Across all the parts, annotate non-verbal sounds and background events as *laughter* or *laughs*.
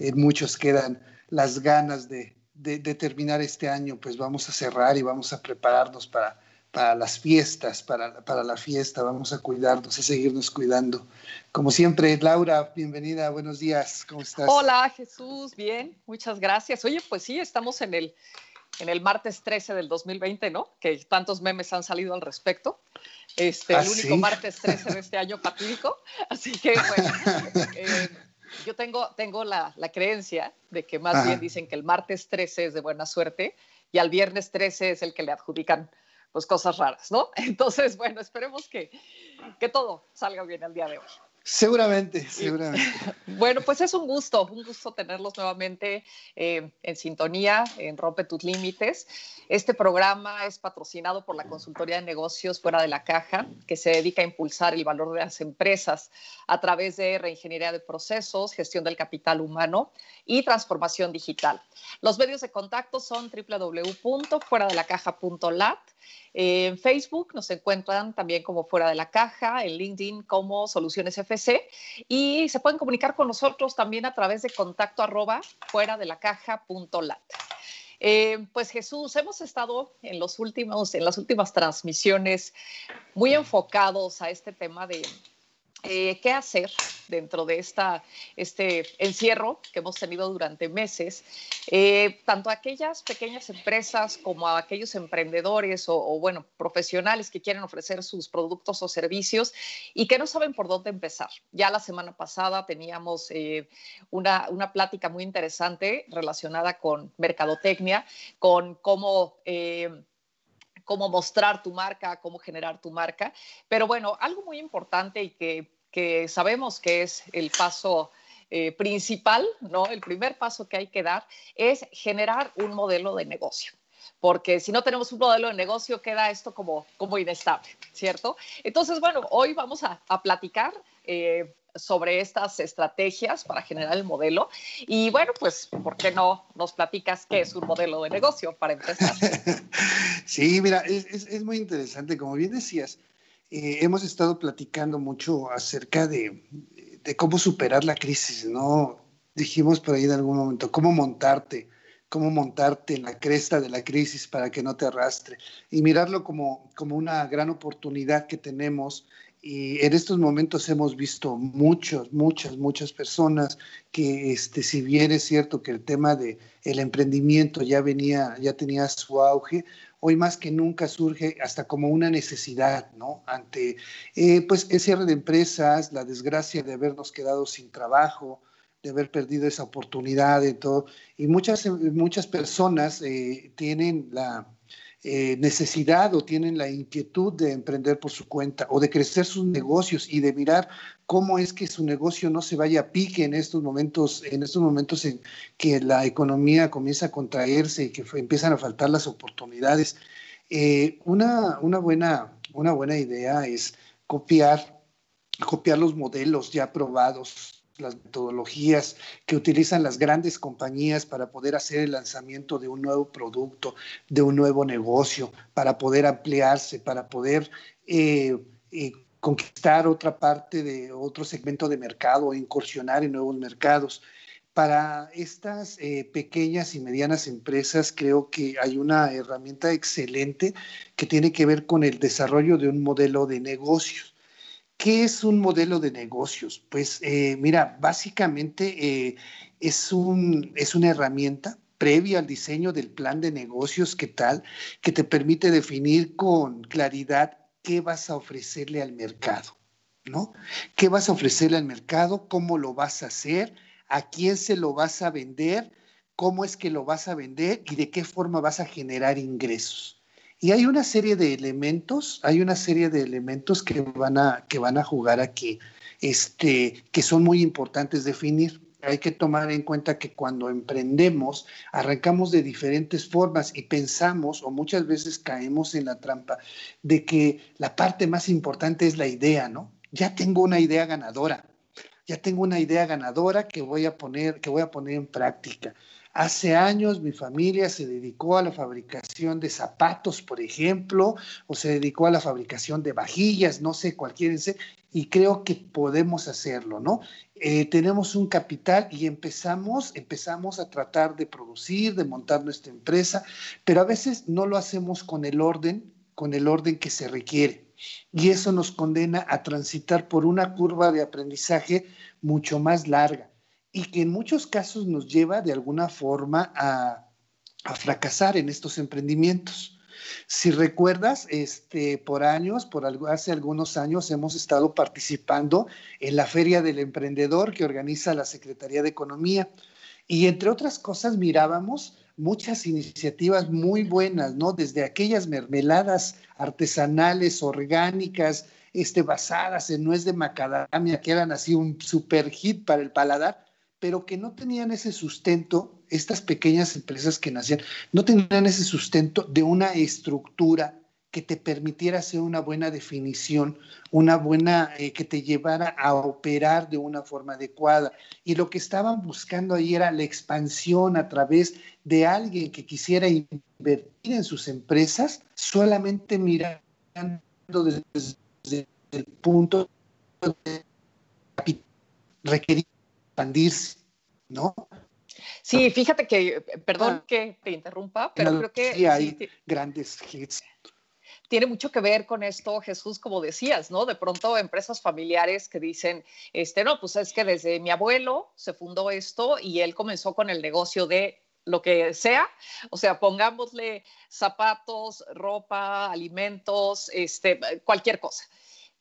en muchos quedan las ganas de, terminar este año, pues vamos a cerrar y vamos a prepararnos para, para las fiestas, para, para la fiesta, vamos a cuidarnos, a seguirnos cuidando. Como siempre, Laura, bienvenida, buenos días, ¿cómo estás? Hola Jesús, bien, muchas gracias. Oye, pues sí, estamos en el, en el martes 13 del 2020, ¿no? Que tantos memes han salido al respecto. Este, el ¿Ah, único martes 13 de este año patídico. Así que, bueno, *laughs* eh, yo tengo, tengo la, la, creencia de que más bien dicen que el martes 13 es de buena suerte y al viernes 13 es el que le adjudican pues cosas raras, ¿no? *laughs* Entonces, bueno, esperemos que, que todo salga bien el día de hoy. Seguramente, *laughs* seguramente. Bueno, pues es un gusto, un gusto tenerlos nuevamente eh, en sintonía, en Rompe tus Límites. Este programa es patrocinado por la Consultoría de Negocios Fuera de la Caja, que se dedica a impulsar el valor de las empresas a través de reingeniería de procesos, gestión del capital humano y transformación digital. Los medios de contacto son www.fueradelacaja.lat en Facebook nos encuentran también como Fuera de la Caja, en LinkedIn como Soluciones FC y se pueden comunicar con nosotros también a través de contacto arroba fuera de la caja punto lat. Eh, pues Jesús, hemos estado en, los últimos, en las últimas transmisiones muy enfocados a este tema de eh, qué hacer dentro de esta, este encierro que hemos tenido durante meses, eh, tanto aquellas pequeñas empresas como a aquellos emprendedores o, bueno, profesionales que quieren ofrecer sus productos o servicios y que no saben por dónde empezar. Ya la semana pasada teníamos eh, una, una, plática muy interesante relacionada con mercadotecnia, con cómo cómo mostrar tu marca, cómo generar tu marca. Pero bueno, algo muy importante y que, que sabemos que es el paso eh, principal, ¿no? El primer paso que hay que dar es generar un modelo de negocio porque si no tenemos un modelo de negocio queda esto como, como inestable, ¿cierto? Entonces, bueno, hoy vamos a, a platicar eh, sobre estas estrategias para generar el modelo. Y bueno, pues, ¿por qué no nos platicas qué es un modelo de negocio para empezar? *laughs* Sí, mira, es, es, muy interesante. Como bien decías, eh, hemos estado platicando mucho acerca de, de, cómo superar la crisis, ¿no? Dijimos por ahí en algún momento, cómo montarte, cómo montarte en la cresta de la crisis para que no te arrastre y mirarlo como, como una gran oportunidad que tenemos y en estos momentos hemos visto muchos, muchas, muchas personas que, este, si bien es cierto que el tema de el emprendimiento ya venía, ya tenía su auge, hoy más que nunca surge hasta como una necesidad, ¿no? Ante, eh, pues, el cierre de empresas, la desgracia de habernos quedado sin trabajo, de haber perdido esa oportunidad y todo. Y muchas, muchas personas eh, tienen la, eh, necesidad o tienen la inquietud de emprender por su cuenta o de crecer sus negocios y de mirar cómo es que su negocio no se vaya a pique en estos momentos, en estos momentos en que la economía comienza a contraerse y que empiezan a faltar las oportunidades. Eh, una, una, buena, una buena idea es copiar, copiar los modelos ya probados las metodologías que utilizan las grandes compañías para poder hacer el lanzamiento de un nuevo producto, de un nuevo negocio, para poder ampliarse, para poder eh, eh, conquistar otra parte de otro segmento de mercado incursionar en nuevos mercados. Para estas eh, pequeñas y medianas empresas creo que hay una herramienta excelente que tiene que ver con el desarrollo de un modelo de negocios ¿Qué es un modelo de negocios? Pues eh, mira, básicamente eh, es, un, es una herramienta previa al diseño del plan de negocios, ¿qué tal? Que te permite definir con claridad qué vas a ofrecerle al mercado, ¿no? ¿Qué vas a ofrecerle al mercado? ¿Cómo lo vas a hacer? ¿A quién se lo vas a vender? ¿Cómo es que lo vas a vender? ¿Y de qué forma vas a generar ingresos? Y hay una serie de elementos, hay una serie de elementos que van a, que van a jugar aquí, este, que son muy importantes definir. Hay que tomar en cuenta que cuando emprendemos, arrancamos de diferentes formas y pensamos, o muchas veces caemos en la trampa, de que la parte más importante es la idea, ¿no? Ya tengo una idea ganadora. ya tengo una idea ganadora que voy a poner, que voy a poner en práctica. Hace años mi familia se dedicó a la fabricación de zapatos, por ejemplo, o se dedicó a la fabricación de vajillas, no sé, cualquier, y creo que podemos hacerlo, ¿no? Eh, tenemos un capital y empezamos, empezamos a tratar de producir, de montar nuestra empresa, pero a veces no lo hacemos con el orden, con el orden que se requiere. Y eso nos condena a transitar por una curva de aprendizaje mucho más larga y que en muchos casos nos lleva de alguna forma a, fracasar en estos emprendimientos. Si recuerdas, este, por años, por hace algunos años, hemos estado participando en la Feria del Emprendedor que organiza la Secretaría de Economía. Y entre otras cosas, mirábamos muchas iniciativas muy buenas, ¿no? Desde aquellas mermeladas artesanales, orgánicas, este, basadas en nuez de macadamia, que eran así un super hit para el paladar, pero que no tenían ese sustento, estas pequeñas empresas que nacían, no tenían ese sustento de una estructura que te permitiera hacer una buena definición, una buena, eh, que te llevara a operar de una forma adecuada. Y lo que estaban buscando ahí era la expansión a través de alguien que quisiera invertir en sus empresas, solamente mirando desde, el punto de requerir expandirse, ¿no? Sí, fíjate que, perdón ah. que te interrumpa, pero creo que... Sí, hay grandes hits. Tiene mucho que ver con esto, Jesús, como decías, ¿no? De pronto empresas familiares que dicen, este, no, pues es que desde mi abuelo se fundó esto y él comenzó con el negocio de lo que sea, o sea, pongámosle zapatos, ropa, alimentos, este, cualquier cosa.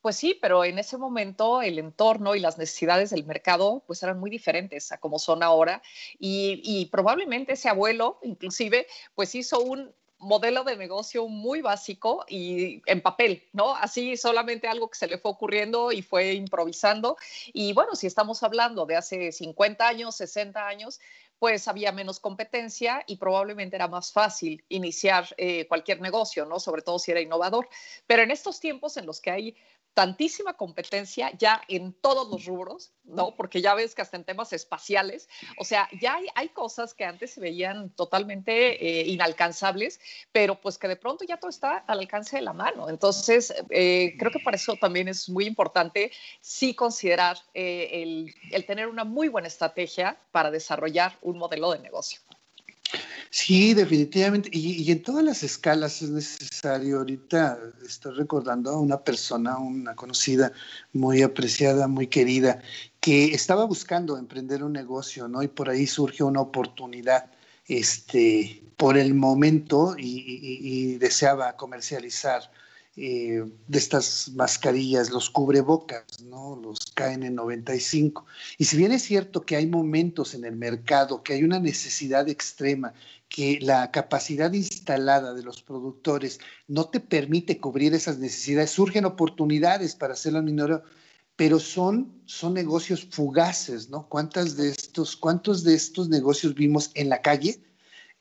Pues sí, pero en ese momento el entorno y las necesidades del mercado pues eran muy diferentes a como son ahora y, probablemente ese abuelo inclusive pues hizo un modelo de negocio muy básico y en papel, ¿no? Así solamente algo que se le fue ocurriendo y fue improvisando. Y bueno, si estamos hablando de hace 50 años, 60 años, pues había menos competencia y probablemente era más fácil iniciar eh, cualquier negocio, ¿no? Sobre todo si era innovador. Pero en estos tiempos en los que hay tantísima competencia ya en todos los rubros, ¿no? Porque ya ves que hasta en temas espaciales, o sea, ya hay, hay cosas que antes se veían totalmente eh, inalcanzables, pero pues que de pronto ya todo está al alcance de la mano. Entonces, eh, creo que para eso también es muy importante sí considerar eh, el, el tener una muy buena estrategia para desarrollar un modelo de negocio. Sí, definitivamente. Y, en todas las escalas es necesario. Ahorita estoy recordando a una persona, una conocida, muy apreciada, muy querida, que estaba buscando emprender un negocio, ¿no? Y por ahí surgió una oportunidad, este, por el momento y deseaba comercializar eh, de estas mascarillas, los cubrebocas, ¿no? Los KN95. Y si bien es cierto que hay momentos en el mercado, que hay una necesidad extrema, que la capacidad instalada de los productores no te permite cubrir esas necesidades, surgen oportunidades para hacerlo minero, pero son, son negocios fugaces, ¿no? ¿Cuántas de estos, ¿Cuántos de estos negocios vimos en la calle?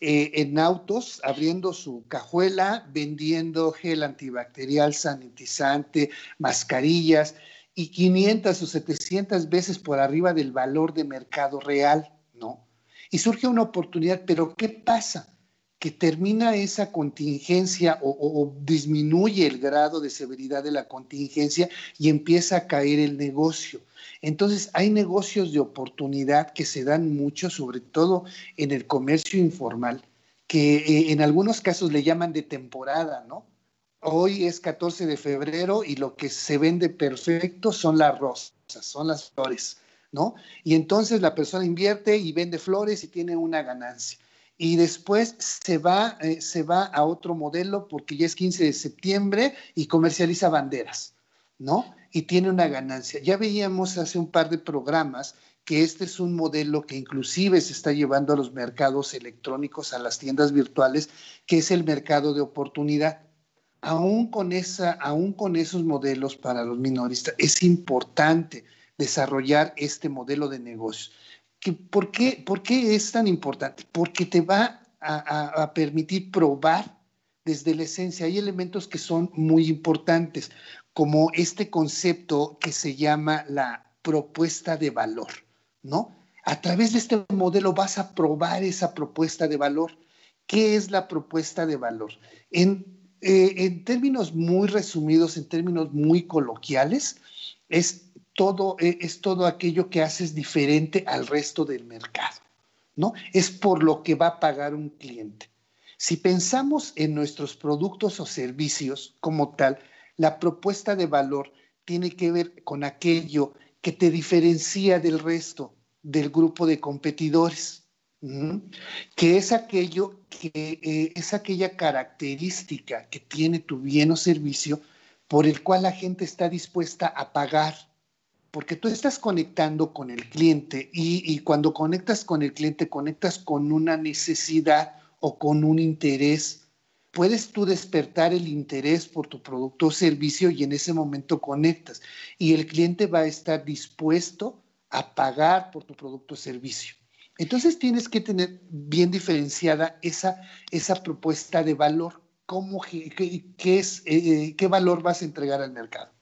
Eh, en autos abriendo su cajuela, vendiendo gel antibacterial, sanitizante, mascarillas y 500 o 700 veces por arriba del valor de mercado real, ¿no? Y surge una oportunidad, pero ¿qué pasa? Que termina esa contingencia o, disminuye el grado de severidad de la contingencia y empieza a caer el negocio. Entonces, hay negocios de oportunidad que se dan mucho, sobre todo en el comercio informal, que eh, en algunos casos le llaman de temporada, ¿no? Hoy es 14 de febrero y lo que se vende perfecto son las rosas, son las flores, ¿no? Y entonces la persona invierte y vende flores y tiene una ganancia. Y después se va, eh, se va a otro modelo porque ya es 15 de septiembre y comercializa banderas, ¿no? y tiene una ganancia. Ya veíamos hace un par de programas que este es un modelo que inclusive se está llevando a los mercados electrónicos, a las tiendas virtuales, que es el mercado de oportunidad. Aún con, esa, aún con esos modelos para los minoristas, es importante desarrollar este modelo de negocio. ¿Por qué, ¿Por qué es tan importante? Porque te va a, a permitir probar desde la esencia. Hay elementos que son muy importantes como este concepto que se llama la propuesta de valor, ¿no? A través de este modelo vas a probar esa propuesta de valor. ¿Qué es la propuesta de valor? En, eh, en términos muy resumidos, en términos muy coloquiales, es todo, eh, es todo aquello que haces diferente al resto del mercado, ¿no? Es por lo que va a pagar un cliente. Si pensamos en nuestros productos o servicios como tal, la propuesta de valor tiene que ver con aquello que te diferencia del resto del grupo de competidores, que es aquello que eh, es aquella característica que tiene tu bien o servicio por el cual la gente está dispuesta a pagar, porque tú estás conectando con el cliente y, cuando conectas con el cliente conectas con una necesidad o con un interés puedes tú despertar el interés por tu producto o servicio y en ese momento conectas. Y el cliente va a estar dispuesto a pagar por tu producto o servicio. Entonces tienes que tener bien diferenciada esa, esa propuesta de valor. ¿Cómo, qué, es, eh, eh, ¿Qué valor vas a entregar al mercado?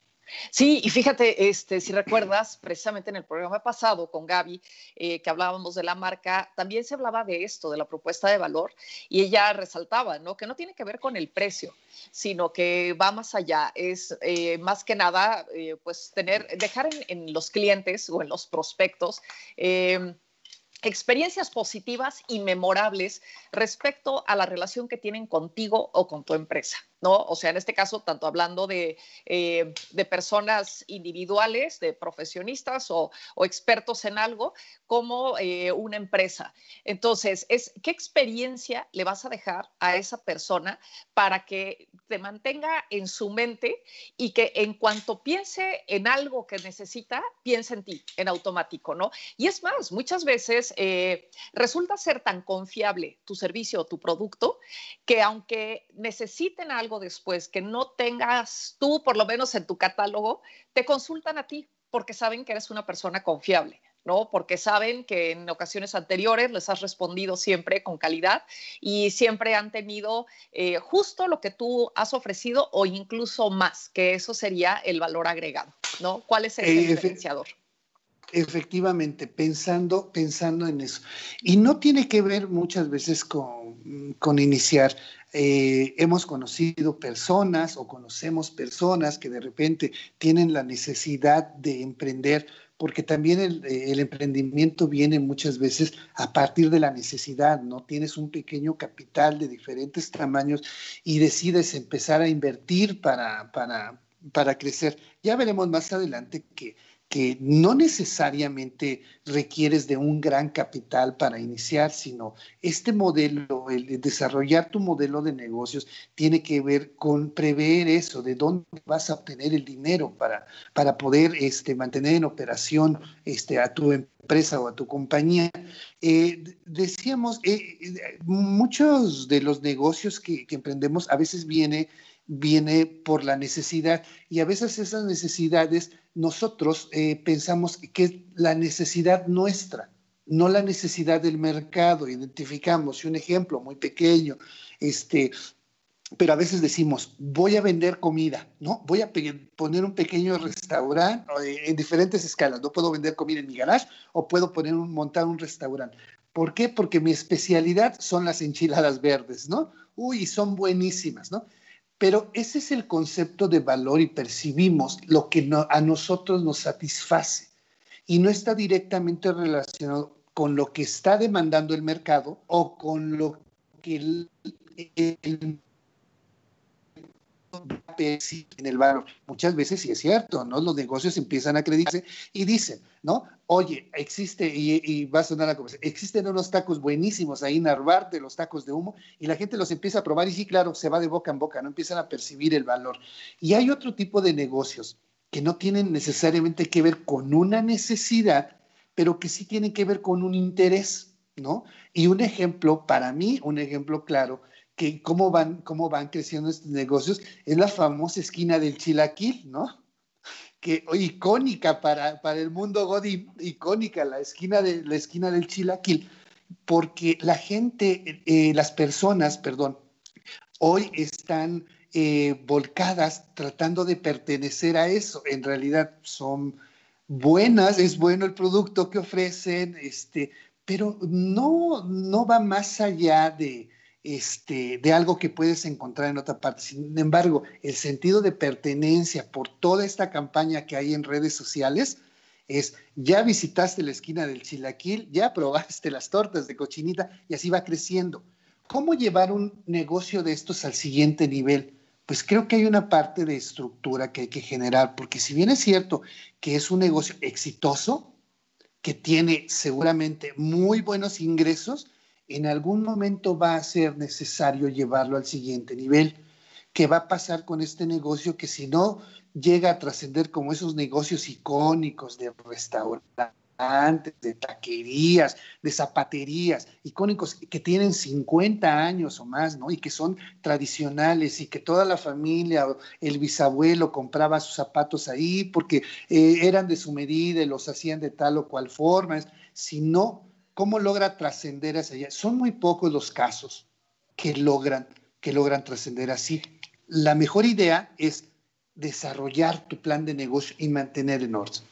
Sí, y fíjate, este, si recuerdas, precisamente en el programa pasado con Gaby, eh, que hablábamos de la marca, también se hablaba de esto, de la propuesta de valor, y ella resaltaba, ¿no? Que no tiene que ver con el precio, sino que va más allá, es eh, más que nada, eh, pues tener, dejar en, en, los clientes o en los prospectos experiencias positivas y memorables respecto a la relación que tienen contigo o con tu empresa. ¿No? O sea, en este caso, tanto hablando de, eh, personas individuales, de profesionistas o, expertos en algo, como eh, una empresa. Entonces, es qué experiencia le vas a dejar a esa persona para que te mantenga en su mente y que en cuanto piense en algo que necesita, piense en ti, en automático, ¿no? Y es más, muchas veces eh, resulta ser tan confiable tu servicio o tu producto que aunque necesiten algo, después que no tengas tú, por lo menos en tu catálogo, te consultan a ti porque saben que eres una persona confiable. ¿no? Porque saben que en ocasiones anteriores les has respondido siempre con calidad y siempre han tenido eh, justo lo que tú has ofrecido o incluso más, que eso sería el valor agregado, ¿no? ¿Cuál es el diferenciador? Efectivamente, pensando, pensando en eso. Y no tiene que ver muchas veces con, con iniciar eh, hemos conocido personas o conocemos personas que de repente tienen la necesidad de emprender, porque también el, eh, el, emprendimiento viene muchas veces a partir de la necesidad, ¿no? Tienes un pequeño capital de diferentes tamaños y decides empezar a invertir para, para, para crecer. Ya veremos más adelante que que no necesariamente requieres de un gran capital para iniciar, sino este modelo, el desarrollar tu modelo de negocios, tiene que ver con prever eso, de dónde vas a obtener el dinero para, para poder este, mantener en operación este, a tu empresa o a tu compañía. Eh, decíamos, eh, eh, muchos de los negocios que, que emprendemos a veces viene viene por la necesidad y a veces esas necesidades nosotros eh, pensamos que es la necesidad nuestra, no la necesidad del mercado. Identificamos un ejemplo muy pequeño, este, pero a veces decimos, voy a vender comida, ¿no? Voy a poner un pequeño restaurante eh, en diferentes escalas. No puedo vender comida en mi garage o puedo poner un, montar un restaurante. ¿Por qué? Porque mi especialidad son las enchiladas verdes, ¿no? Uy, son buenísimas, ¿no? Pero ese es el concepto de valor y percibimos lo que a nosotros nos satisface. Y no está directamente relacionado con lo que está demandando el mercado o con lo que el, el en el valor. Muchas veces sí es cierto, ¿no? Los negocios empiezan a acreditarse y dicen, ¿no? Oye, existe, y, va a sonar la conversación, existen unos tacos buenísimos ahí en de los tacos de humo, y la gente los empieza a probar y sí, claro, se va de boca en boca, no empiezan a percibir el valor. Y hay otro tipo de negocios que no tienen necesariamente que ver con una necesidad, pero que sí tienen que ver con un interés, ¿no? Y un ejemplo, para mí, un ejemplo claro, que cómo van, cómo van creciendo estos negocios, es la famosa esquina del chilaquil, ¿no? Que icónica para, para el mundo godín, icónica la esquina, de, la esquina del chilaquil, porque la gente, eh, las personas, perdón, hoy están eh, volcadas tratando de pertenecer a eso. En realidad son buenas, es bueno el producto que ofrecen, este, pero no, no va más allá de, este, de algo que puedes encontrar en otra parte. Sin embargo, el sentido de pertenencia por toda esta campaña que hay en redes sociales es, ya visitaste la esquina del chilaquil, ya probaste las tortas de cochinita y así va creciendo. ¿Cómo llevar un negocio de estos al siguiente nivel? Pues creo que hay una parte de estructura que hay que generar, porque si bien es cierto que es un negocio exitoso, que tiene seguramente muy buenos ingresos, en algún momento va a ser necesario llevarlo al siguiente nivel. ¿Qué va a pasar con este negocio que si no llega a trascender como esos negocios icónicos de restaurantes, de taquerías, de zapaterías, icónicos que tienen 50 años o más, ¿no? Y que son tradicionales y que toda la familia, el bisabuelo compraba sus zapatos ahí porque eh, eran de su medida y los hacían de tal o cual forma. Si no, ¿cómo logra trascender hacia allá? Son muy pocos los casos que logran, que logran trascender así. La mejor idea es desarrollar tu plan de negocio y mantener en orden.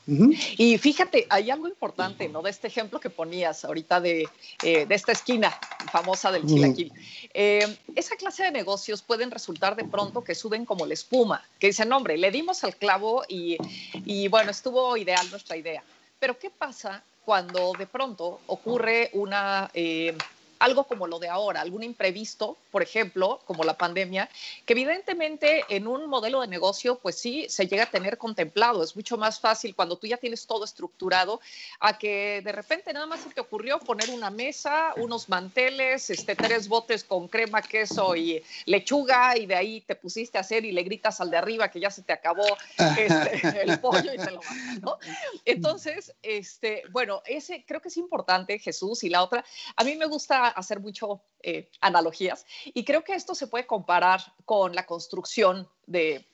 Y fíjate, hay algo importante, ¿no? De este ejemplo que ponías ahorita de, eh, esta esquina famosa del chilaquil. Eh, esa clase de negocios pueden resultar de pronto que suben como la espuma, que dicen, hombre, le dimos al clavo y, y bueno, estuvo ideal nuestra idea. Pero ¿qué pasa cuando de pronto ocurre una... Eh, algo como lo de ahora, algún imprevisto, por ejemplo, como la pandemia, que evidentemente en un modelo de negocio, pues sí, se llega a tener contemplado. Es mucho más fácil cuando tú ya tienes todo estructurado a que de repente nada más se te ocurrió poner una mesa, unos manteles, este, tres botes con crema, queso y lechuga y de ahí te pusiste a hacer y le gritas al de arriba que ya se te acabó este, *laughs* el pollo y se lo mandas, ¿no? Entonces, este, bueno, ese creo que es importante, Jesús, y la otra, a mí me gusta hacer mucho eh, analogías y creo que esto se puede comparar con la construcción de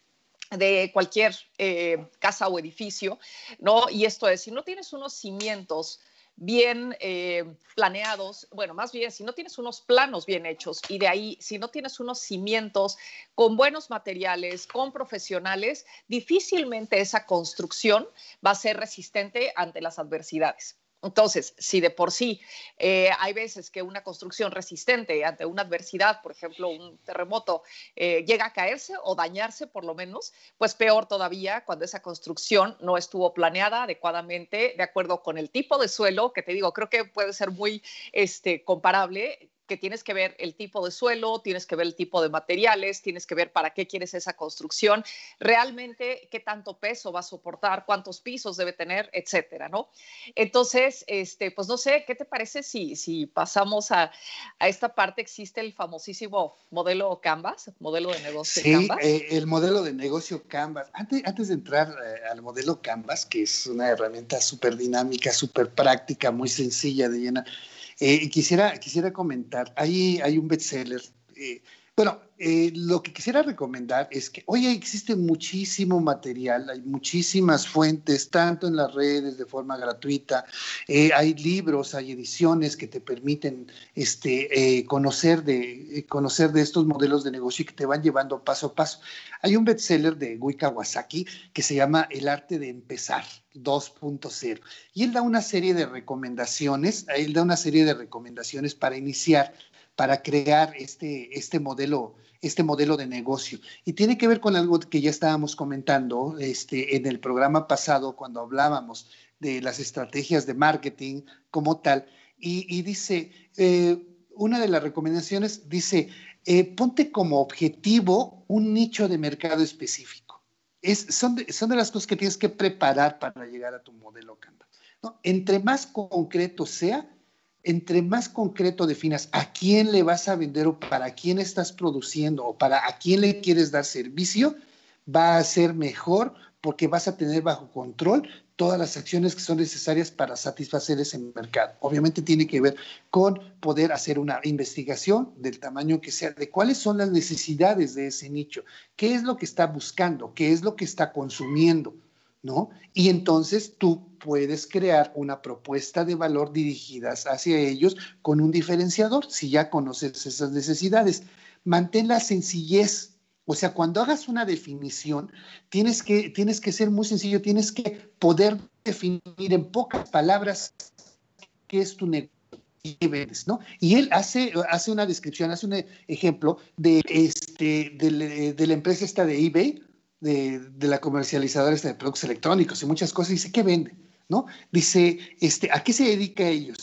de cualquier eh, casa o edificio, ¿no? Y esto es, si no tienes unos cimientos bien eh, planeados, bueno, más bien si no tienes unos planos bien hechos y de ahí si no tienes unos cimientos con buenos materiales, con profesionales, difícilmente esa construcción va a ser resistente ante las adversidades. Entonces, si de por sí eh, hay veces que una construcción resistente ante una adversidad, por ejemplo, un terremoto, eh, llega a caerse o dañarse por lo menos, pues peor todavía cuando esa construcción no estuvo planeada adecuadamente de acuerdo con el tipo de suelo, que te digo, creo que puede ser muy este, comparable que tienes que ver el tipo de suelo, tienes que ver el tipo de materiales, tienes que ver para qué quieres esa construcción, realmente qué tanto peso va a soportar, cuántos pisos debe tener, etcétera, ¿no? Entonces, este, pues no sé, ¿qué te parece si, si pasamos a, a esta parte? Existe el famosísimo modelo Canvas, modelo de negocio sí, Canvas. Eh, el modelo de negocio Canvas. Antes, antes de entrar eh, al modelo Canvas, que es una herramienta súper dinámica, súper práctica, muy sencilla de llenar, eh, quisiera, quisiera comentar, hay, hay un bestseller. Eh, bueno, eh, lo que quisiera recomendar es que hoy existe muchísimo material, hay muchísimas fuentes, tanto en las redes de forma gratuita, hay libros, hay ediciones que te permiten este, conocer, de, conocer de estos modelos de negocio y que te van llevando paso a paso. Hay un bestseller de Gui Kawasaki que se llama El arte de empezar 2.0 y él da una serie de recomendaciones, él da una serie de recomendaciones para iniciar, para crear este, este modelo este modelo de negocio. Y tiene que ver con algo que ya estábamos comentando este, en el programa pasado cuando hablábamos de las estrategias de marketing como tal. Y, dice, eh, una de las recomendaciones dice, eh, ponte como objetivo un nicho de mercado específico. Es, son, de, son de las cosas que tienes que preparar para llegar a tu modelo Canva. Entre más concreto sea, entre más concreto definas a quién le vas a vender o para quién estás produciendo o para a quién le quieres dar servicio, va a ser mejor porque vas a tener bajo control todas las acciones que son necesarias para satisfacer ese mercado. Obviamente tiene que ver con poder hacer una investigación del tamaño que sea, de cuáles son las necesidades de ese nicho, qué es lo que está buscando, qué es lo que está consumiendo, ¿no? Y entonces tú puedes crear una propuesta de valor dirigidas hacia ellos con un diferenciador, si ya conoces esas necesidades. Mantén la sencillez O sea, cuando hagas una definición, tienes que, tienes que ser muy sencillo, tienes que poder definir en pocas palabras qué es tu negocio ¿no? Y él hace, hace una descripción, hace un ejemplo de, este, de, la empresa esta de eBay, de, la comercializadora de productos electrónicos y muchas cosas, dice, ¿qué vende? ¿No? Dice, este, ¿a qué se dedica ellos?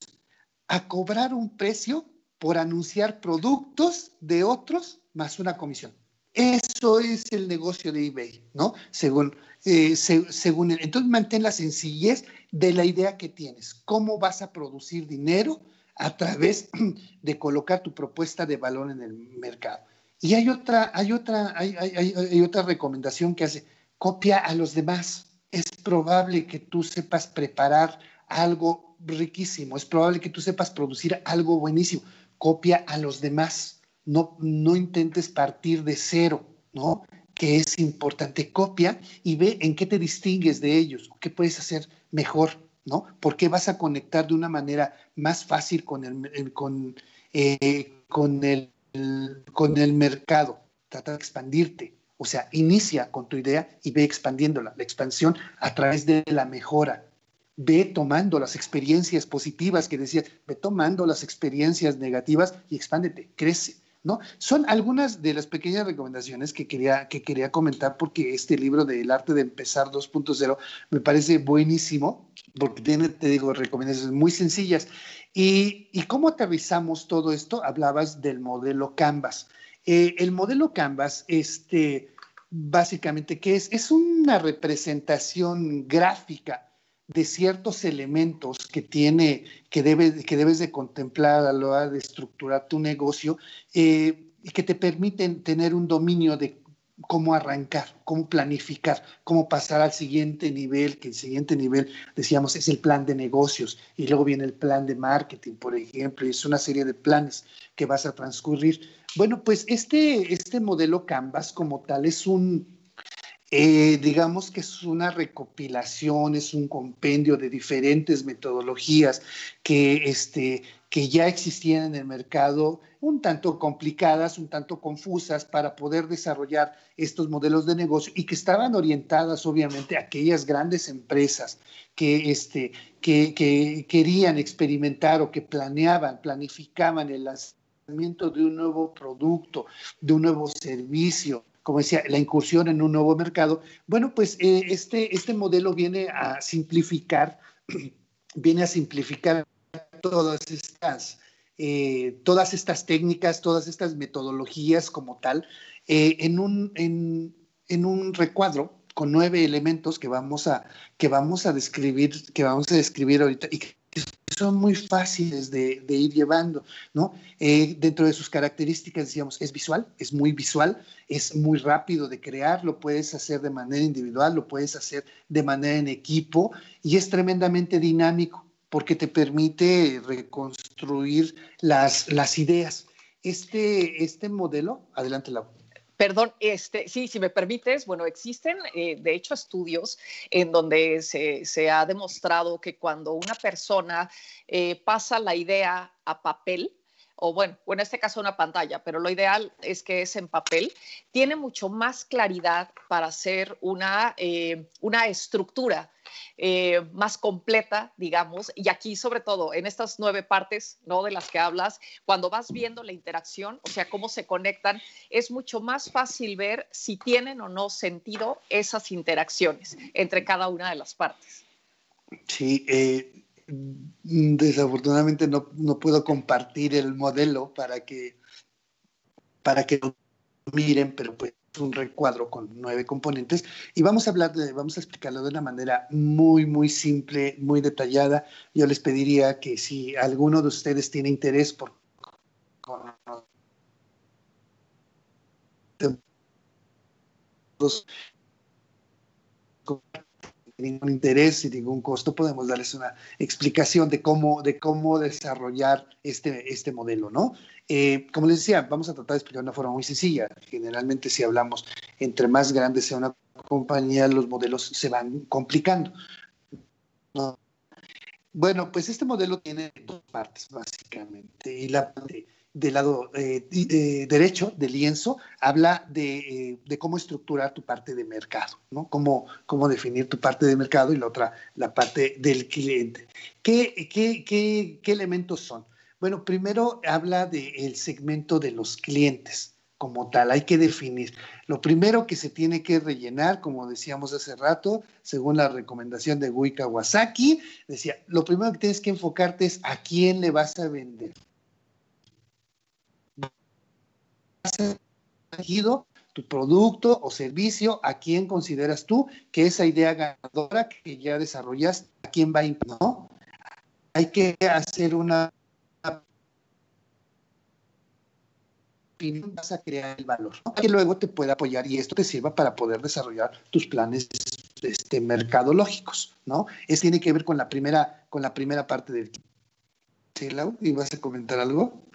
A cobrar un precio por anunciar productos de otros más una comisión. Eso es el negocio de eBay, ¿no? Según, eh, según. Entonces mantén la sencillez de la idea que tienes. ¿Cómo vas a producir dinero? a través *clears throat* de colocar tu propuesta de valor en el mercado. Y hay otra, hay otra, hay, hay, otra recomendación que hace, copia a los demás. Es probable que tú sepas preparar algo riquísimo, es probable que tú sepas producir algo buenísimo. Copia a los demás. No, no intentes partir de cero, ¿no? Que es importante. Copia y ve en qué te distingues de ellos, qué puedes hacer mejor. ¿no? Porque vas a conectar de una manera más fácil con el, con, eh, con el, con el mercado. Trata de expandirte. O sea, inicia con tu idea y ve expandiéndola. La expansión a través de la mejora. Ve tomando las experiencias positivas que decías, ve tomando las experiencias negativas y expándete, crece. ¿No? Son algunas de las pequeñas recomendaciones que quería, que quería comentar porque este libro de El arte de empezar 2.0 me parece buenísimo porque tiene, te digo, recomendaciones muy sencillas. ¿Y, cómo aterrizamos todo esto? Hablabas del modelo Canvas. Eh, el modelo Canvas, este, básicamente, ¿qué es? Es una representación gráfica de ciertos elementos que tiene, que, debe, que debes de contemplar a la hora de estructurar tu negocio eh, y que te permiten tener un dominio de cómo arrancar, cómo planificar, cómo pasar al siguiente nivel, que el siguiente nivel, decíamos, es el plan de negocios y luego viene el plan de marketing, por ejemplo, y es una serie de planes que vas a transcurrir. Bueno, pues este, este modelo Canvas como tal es un, eh, digamos que es una recopilación, es un compendio de diferentes metodologías que, este, que ya existían en el mercado, un tanto complicadas, un tanto confusas para poder desarrollar estos modelos de negocio y que estaban orientadas obviamente a aquellas grandes empresas que, este, que, que querían experimentar o que planeaban, planificaban el lanzamiento de un nuevo producto, de un nuevo servicio, como decía, la incursión en un nuevo mercado. Bueno, pues eh, este, este modelo viene a simplificar, viene a simplificar todas estas, eh, todas estas técnicas, todas estas metodologías como tal, eh, en, un, en, un recuadro con nueve elementos que vamos a, que vamos a describir, que vamos a describir ahorita y que son muy fáciles de, ir llevando, ¿no? Eh, dentro de sus características, decíamos, es visual, es muy visual, es muy rápido de crear, lo puedes hacer de manera individual, lo puedes hacer de manera en equipo y es tremendamente dinámico porque te permite reconstruir las, ideas. Este, este modelo, adelante la Perdón, este, sí, si me permites, bueno, existen eh, de hecho estudios en donde se, ha demostrado que cuando una persona eh, pasa la idea a papel, o bueno, en este caso una pantalla, pero lo ideal es que es en papel, tiene mucho más claridad para hacer una, eh, una estructura eh, más completa, digamos, y aquí sobre todo en estas nueve partes, ¿no? De las que hablas, cuando vas viendo la interacción, o sea, cómo se conectan, es mucho más fácil ver si tienen o no sentido esas interacciones entre cada una de las partes. Sí, eh, desafortunadamente no, no, puedo compartir el modelo para que, para que lo miren, pero pues un recuadro con nueve componentes y vamos a hablar de, vamos a explicarlo de una manera muy, muy simple, muy detallada. Yo les pediría que si alguno de ustedes tiene interés por ningún interés y ningún costo, podemos darles una explicación de cómo, de cómo desarrollar este, este modelo, ¿no? Eh, como les decía, vamos a tratar de explicar de una forma muy sencilla. Generalmente, si hablamos entre más grande sea una compañía, los modelos se van complicando. Bueno, pues este modelo tiene dos partes, básicamente. Y la parte del lado eh, eh, derecho del lienzo habla de, cómo estructurar tu parte de mercado, ¿no? Cómo, cómo, definir tu parte de mercado y la otra, la parte del cliente. ¿Qué, qué, qué, qué elementos son? Bueno, primero habla del segmento de los clientes como tal, hay que definir. Lo primero que se tiene que rellenar, como decíamos hace rato, según la recomendación de Gui Kawasaki, decía, lo primero que tienes que enfocarte es a quién le vas a vender. Elegido tu producto o servicio, a quién consideras tú que esa idea ganadora que ya desarrollas, a quién va a ¿no? Hay que hacer una vas a crear el valor, que luego te pueda apoyar y esto te sirva para poder desarrollar tus planes este, mercadológicos, ¿no? Es tiene que ver con la primera, con la primera parte del... ¿Sí, Lau? ¿Ibas a comentar algo?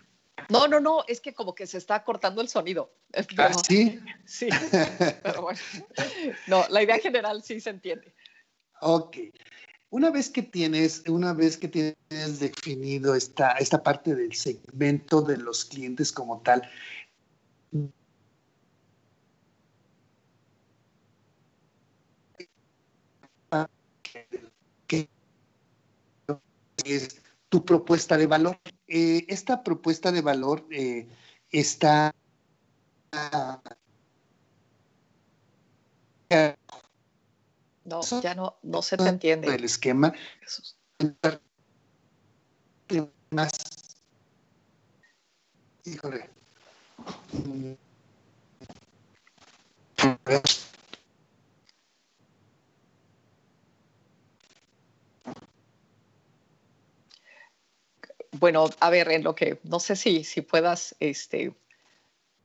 No, no, no, es que como que se está cortando el sonido. ¿Ah, sí? *laughs* Sí, pero bueno. No, la idea general sí se entiende. Ok. Una vez que tienes, una vez que tienes definido esta, esta parte del segmento de los clientes como tal, ¿qué es tu propuesta de valor? Eh, esta propuesta de valor eh, está no, ya no, no se te entiende. El esquema. Más. Híjole. Bueno, a ver, en lo que no sé si, si puedas este,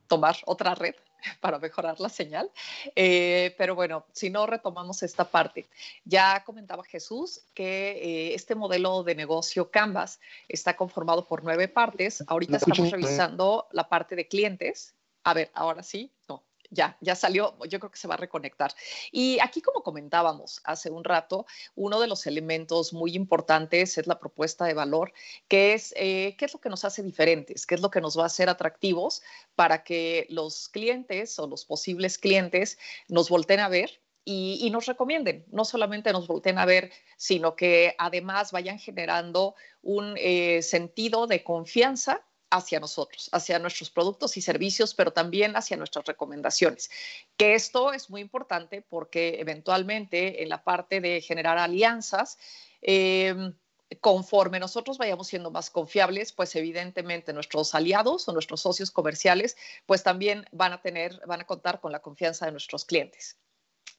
tomar otra red *laughs* para mejorar la señal. Eh, pero bueno, si no retomamos esta parte, ya comentaba Jesús que eh, este modelo de negocio Canvas está conformado por nueve partes. Ahorita estamos revisando la parte de clientes. A ver, ahora sí, no, ya, ya salió, yo creo que se va a reconectar. Y aquí, como comentábamos hace un rato, uno de los elementos muy importantes es la propuesta de valor, que es eh, qué es lo que nos hace diferentes, qué es lo que nos va a hacer atractivos para que los clientes o los posibles clientes nos volten a ver y, nos recomienden. No solamente nos volteen a ver, sino que además vayan generando un eh, sentido de confianza hacia nosotros, hacia nuestros productos y servicios, pero también hacia nuestras recomendaciones. Que esto es muy importante porque eventualmente en la parte de generar alianzas, em, conforme nosotros vayamos siendo más confiables, pues evidentemente nuestros aliados o nuestros socios comerciales, pues también van a tener, van a contar con la confianza de nuestros clientes.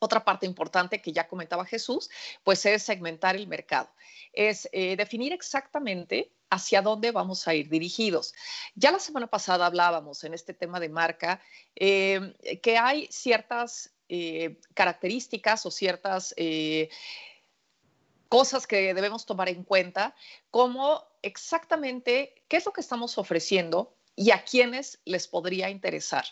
Otra parte importante que ya comentaba Jesús, pues es segmentar el mercado, es eh, definir exactamente hacia dónde vamos a ir dirigidos. Ya la semana pasada hablábamos en este tema de marca eh, que hay ciertas eh, características o ciertas eh, cosas que debemos tomar en cuenta, como exactamente qué es lo que estamos ofreciendo y a quiénes les podría interesar.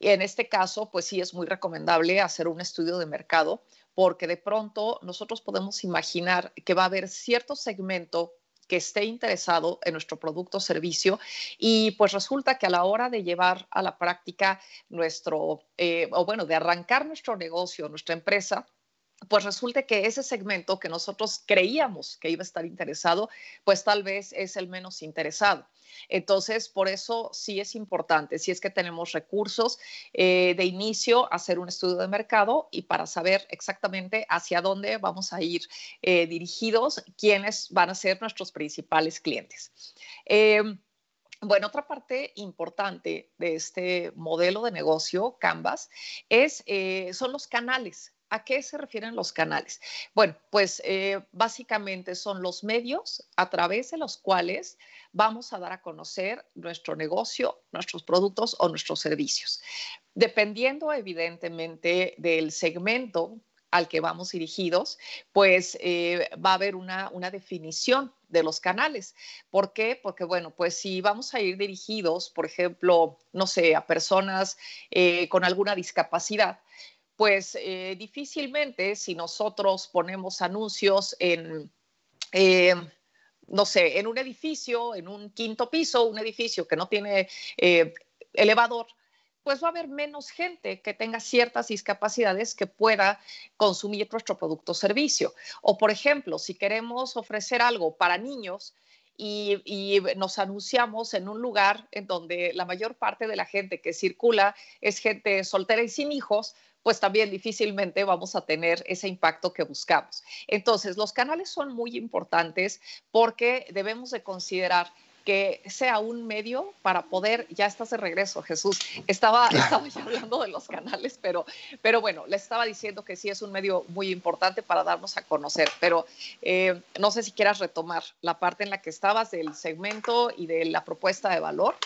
En este caso, pues sí es muy recomendable hacer un estudio de mercado porque de pronto nosotros podemos imaginar que va a haber cierto segmento que esté interesado en nuestro producto o servicio. Y pues resulta que a la hora de llevar a la práctica nuestro, eh, o bueno, de arrancar nuestro negocio, nuestra empresa, pues resulta que ese segmento que nosotros creíamos que iba a estar interesado, pues tal vez es el menos interesado. Entonces, por eso sí es importante, si es que tenemos recursos eh, de inicio, hacer un estudio de mercado y para saber exactamente hacia dónde vamos a ir eh, dirigidos, quiénes van a ser nuestros principales clientes. Em, bueno, otra parte importante de este modelo de negocio, Canvas, es, eh, son los canales. ¿A qué se refieren los canales? Bueno, pues eh, básicamente son los medios a través de los cuales vamos a dar a conocer nuestro negocio, nuestros productos o nuestros servicios. Dependiendo evidentemente del segmento al que vamos dirigidos, pues eh, va a haber una, definición de los canales. ¿Por qué? Porque, bueno, pues si vamos a ir dirigidos, por ejemplo, no sé, a personas eh, con alguna discapacidad, pues eh, difícilmente si nosotros ponemos anuncios en, eh, no sé, en un edificio, en un quinto piso, un edificio que no tiene eh, elevador, pues va a haber menos gente que tenga ciertas discapacidades que pueda consumir nuestro producto o servicio. O, por ejemplo, si queremos ofrecer algo para niños, y, nos anunciamos en un lugar en donde la mayor parte de la gente que circula es gente soltera y sin hijos, pues también difícilmente vamos a tener ese impacto que buscamos. Entonces, los canales son muy importantes porque debemos de considerar que sea un medio para poder, ya estás de regreso, Jesús. Estaba, estaba ya hablando de los canales, pero, pero bueno, les estaba diciendo que sí es un medio muy importante para darnos a conocer, pero eh, no sé si quieras retomar la parte en la que estabas del segmento y de la propuesta de valor.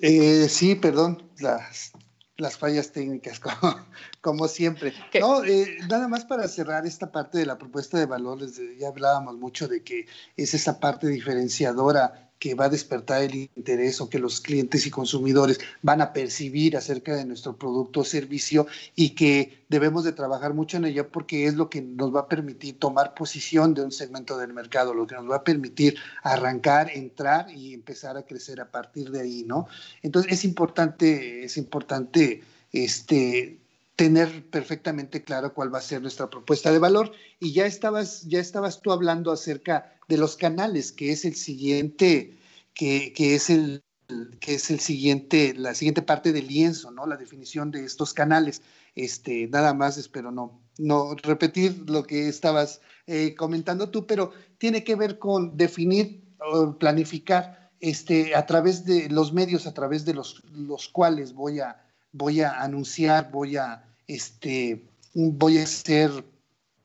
Eh, sí, perdón, las, las fallas técnicas, *laughs* como, como siempre. No, eh, nada más para cerrar esta parte de la propuesta de valores, ya hablábamos mucho de que es esa parte diferenciadora que va a despertar el interés o que los clientes y consumidores van a percibir acerca de nuestro producto o servicio y que debemos de trabajar mucho en ello porque es lo que nos va a permitir tomar posición de un segmento del mercado, lo que nos va a permitir arrancar, entrar y empezar a crecer a partir de ahí, ¿no? Entonces es importante, es importante este, tener perfectamente claro cuál va a ser nuestra propuesta de valor. Y ya estabas, ya estabas tú hablando acerca de los canales, que es el siguiente, que, es el que es el siguiente, la siguiente parte del lienzo, ¿no? La definición de estos canales. Este, nada más, espero no, no repetir lo que estabas eh, comentando tú, pero tiene que ver con definir o planificar este, a través de los medios, a través de los, los cuales voy a, voy a anunciar, voy a, este, voy a hacer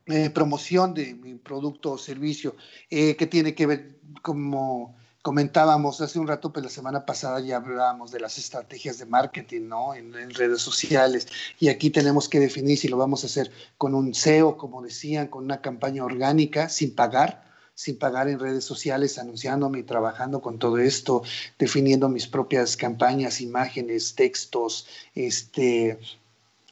eh, promoción de mi producto o servicio, eh, que tiene que ver, como comentábamos hace un rato, pues la semana pasada ya hablábamos de las estrategias de marketing, ¿no? En, en, redes sociales. Y aquí tenemos que definir si lo vamos a hacer con un SEO, como decían, con una campaña orgánica, sin pagar, sin pagar en redes sociales, anunciándome y trabajando con todo esto, definiendo mis propias campañas, imágenes, textos, este,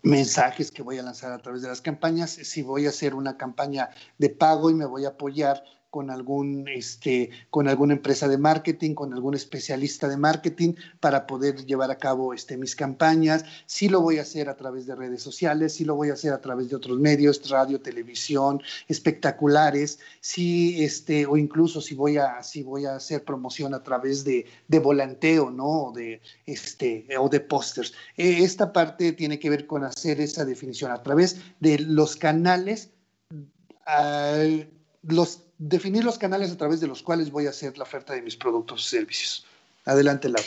mensajes que voy a lanzar a través de las campañas, si voy a hacer una campaña de pago y me voy a apoyar con, algún, este, con alguna empresa de marketing, con algún especialista de marketing para poder llevar a cabo este, mis campañas. Sí lo voy a hacer a través de redes sociales, sí lo voy a hacer a través de otros medios, radio, televisión, espectaculares, sí, este, o incluso si voy a, si voy a hacer promoción a través de, de volanteo, ¿no? O de, este, o de pósters. Eh, esta parte tiene que ver con hacer esa definición a través de los canales. Uh, los definir los canales a través de los cuales voy a hacer la oferta de mis productos y servicios. Adelante, Lau.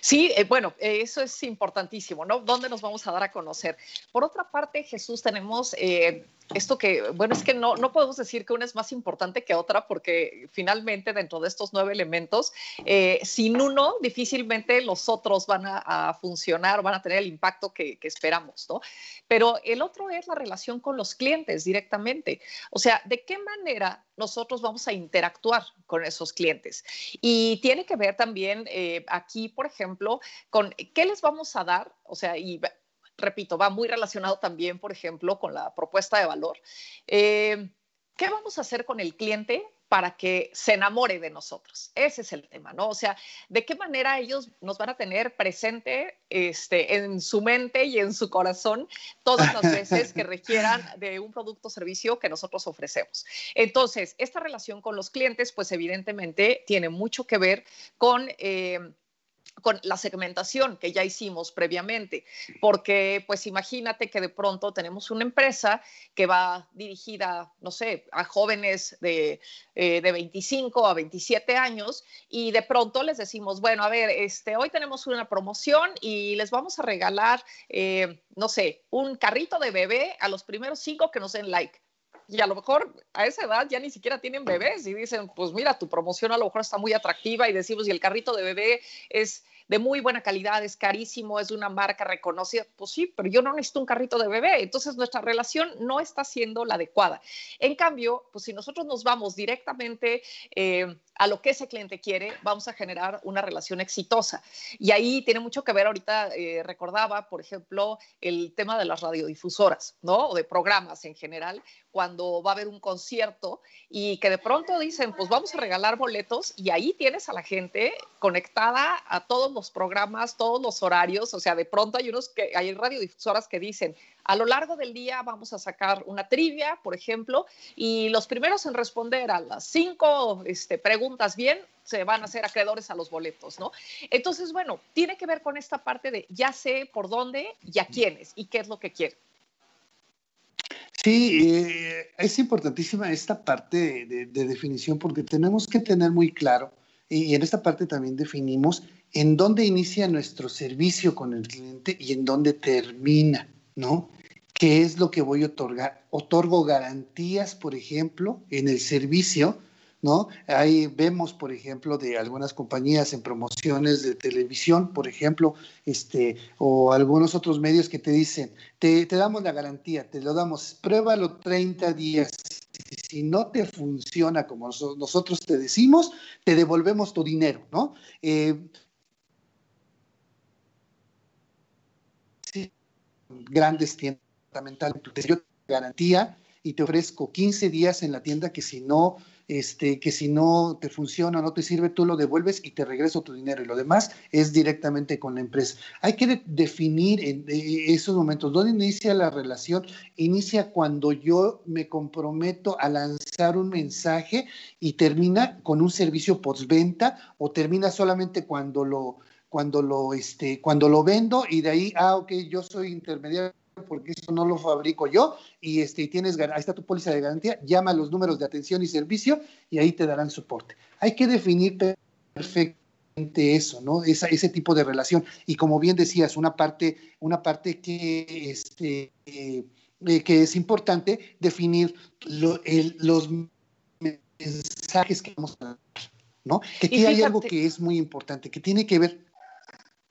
Sí, eh, bueno, eso es importantísimo, ¿no? ¿Dónde nos vamos a dar a conocer? Por otra parte, Jesús, tenemos eh, esto que, bueno, es que no, no podemos decir que una es más importante que otra porque finalmente dentro de estos nueve elementos, eh, sin uno, difícilmente los otros van a, funcionar, van a tener el impacto que, esperamos, ¿no? Pero el otro es la relación con los clientes directamente. O sea, ¿de qué manera nosotros vamos a interactuar con esos clientes? Y tiene que ver también eh, aquí, por ejemplo, con qué les vamos a dar, o sea, y repito, va muy relacionado también, por ejemplo, con la propuesta de valor. Eh, ¿Qué vamos a hacer con el cliente para que se enamore de nosotros? Ese es el tema, ¿no? O sea, ¿de qué manera ellos nos van a tener presente este, en su mente y en su corazón todas las veces que requieran de un producto o servicio que nosotros ofrecemos? Entonces, esta relación con los clientes, pues evidentemente tiene mucho que ver con... Eh, con la segmentación que ya hicimos previamente, porque pues imagínate que de pronto tenemos una empresa que va dirigida, no sé, a jóvenes de, eh, de 25 a 27 años y de pronto les decimos, bueno, a ver, este, hoy tenemos una promoción y les vamos a regalar, eh, no sé, un carrito de bebé a los primeros cinco que nos den like y a lo mejor a esa edad ya ni siquiera tienen bebés y dicen, pues mira, tu promoción a lo mejor está muy atractiva y decimos, y el carrito de bebé es de muy buena calidad, es carísimo, es de una marca reconocida, pues sí, pero yo no necesito un carrito de bebé, entonces nuestra relación no está siendo la adecuada. En cambio, pues si nosotros nos vamos directamente eh, a lo que ese cliente quiere, vamos a generar una relación exitosa. Y ahí tiene mucho que ver, ahorita eh, recordaba, por ejemplo, el tema de las radiodifusoras, ¿no? O de programas en general, cuando va a haber un concierto y que de pronto dicen, pues vamos a regalar boletos y ahí tienes a la gente conectada a todos los programas, todos los horarios, o sea, de pronto hay unos que hay radiodifusoras que dicen, a lo largo del día vamos a sacar una trivia, por ejemplo, y los primeros en responder a las cinco este, preguntas bien se van a ser acreedores a los boletos, ¿no? Entonces, bueno, tiene que ver con esta parte de ya sé por dónde y a quiénes y qué es lo que quiero. Sí, eh, es importantísima esta parte de, definición porque tenemos que tener muy claro, y en esta parte también definimos en dónde inicia nuestro servicio con el cliente y en dónde termina, ¿no? ¿Qué es lo que voy a otorgar? Otorgo garantías, por ejemplo, en el servicio, ¿no? Ahí vemos, por ejemplo, de algunas compañías en promociones de televisión, por ejemplo, este, o algunos otros medios que te dicen, te, damos la garantía, te lo damos, pruébalo 30 días. Si no te funciona como nosotros te decimos, te devolvemos tu dinero, ¿no? Eh, grandes tiendas yo te garantía y te ofrezco 15 días en la tienda que si no este, que si no te funciona, no te sirve, tú lo devuelves y te regreso tu dinero y lo demás es directamente con la empresa. Hay que definir en esos momentos dónde inicia la relación. Inicia cuando yo me comprometo a lanzar un mensaje y termina con un servicio postventa o termina solamente cuando lo cuando lo este cuando lo vendo y de ahí ah ok yo soy intermediario porque eso no lo fabrico yo y este, tienes, ahí está tu póliza de garantía, llama a los números de atención y servicio y ahí te darán soporte. Hay que definir perfectamente eso, ¿no? Esa, ese tipo de relación. Y como bien decías, una parte, una parte que, este, eh, que es importante definir los mensajes que vamos a dar, ¿no? Que aquí hay algo que es muy importante, que tiene que ver,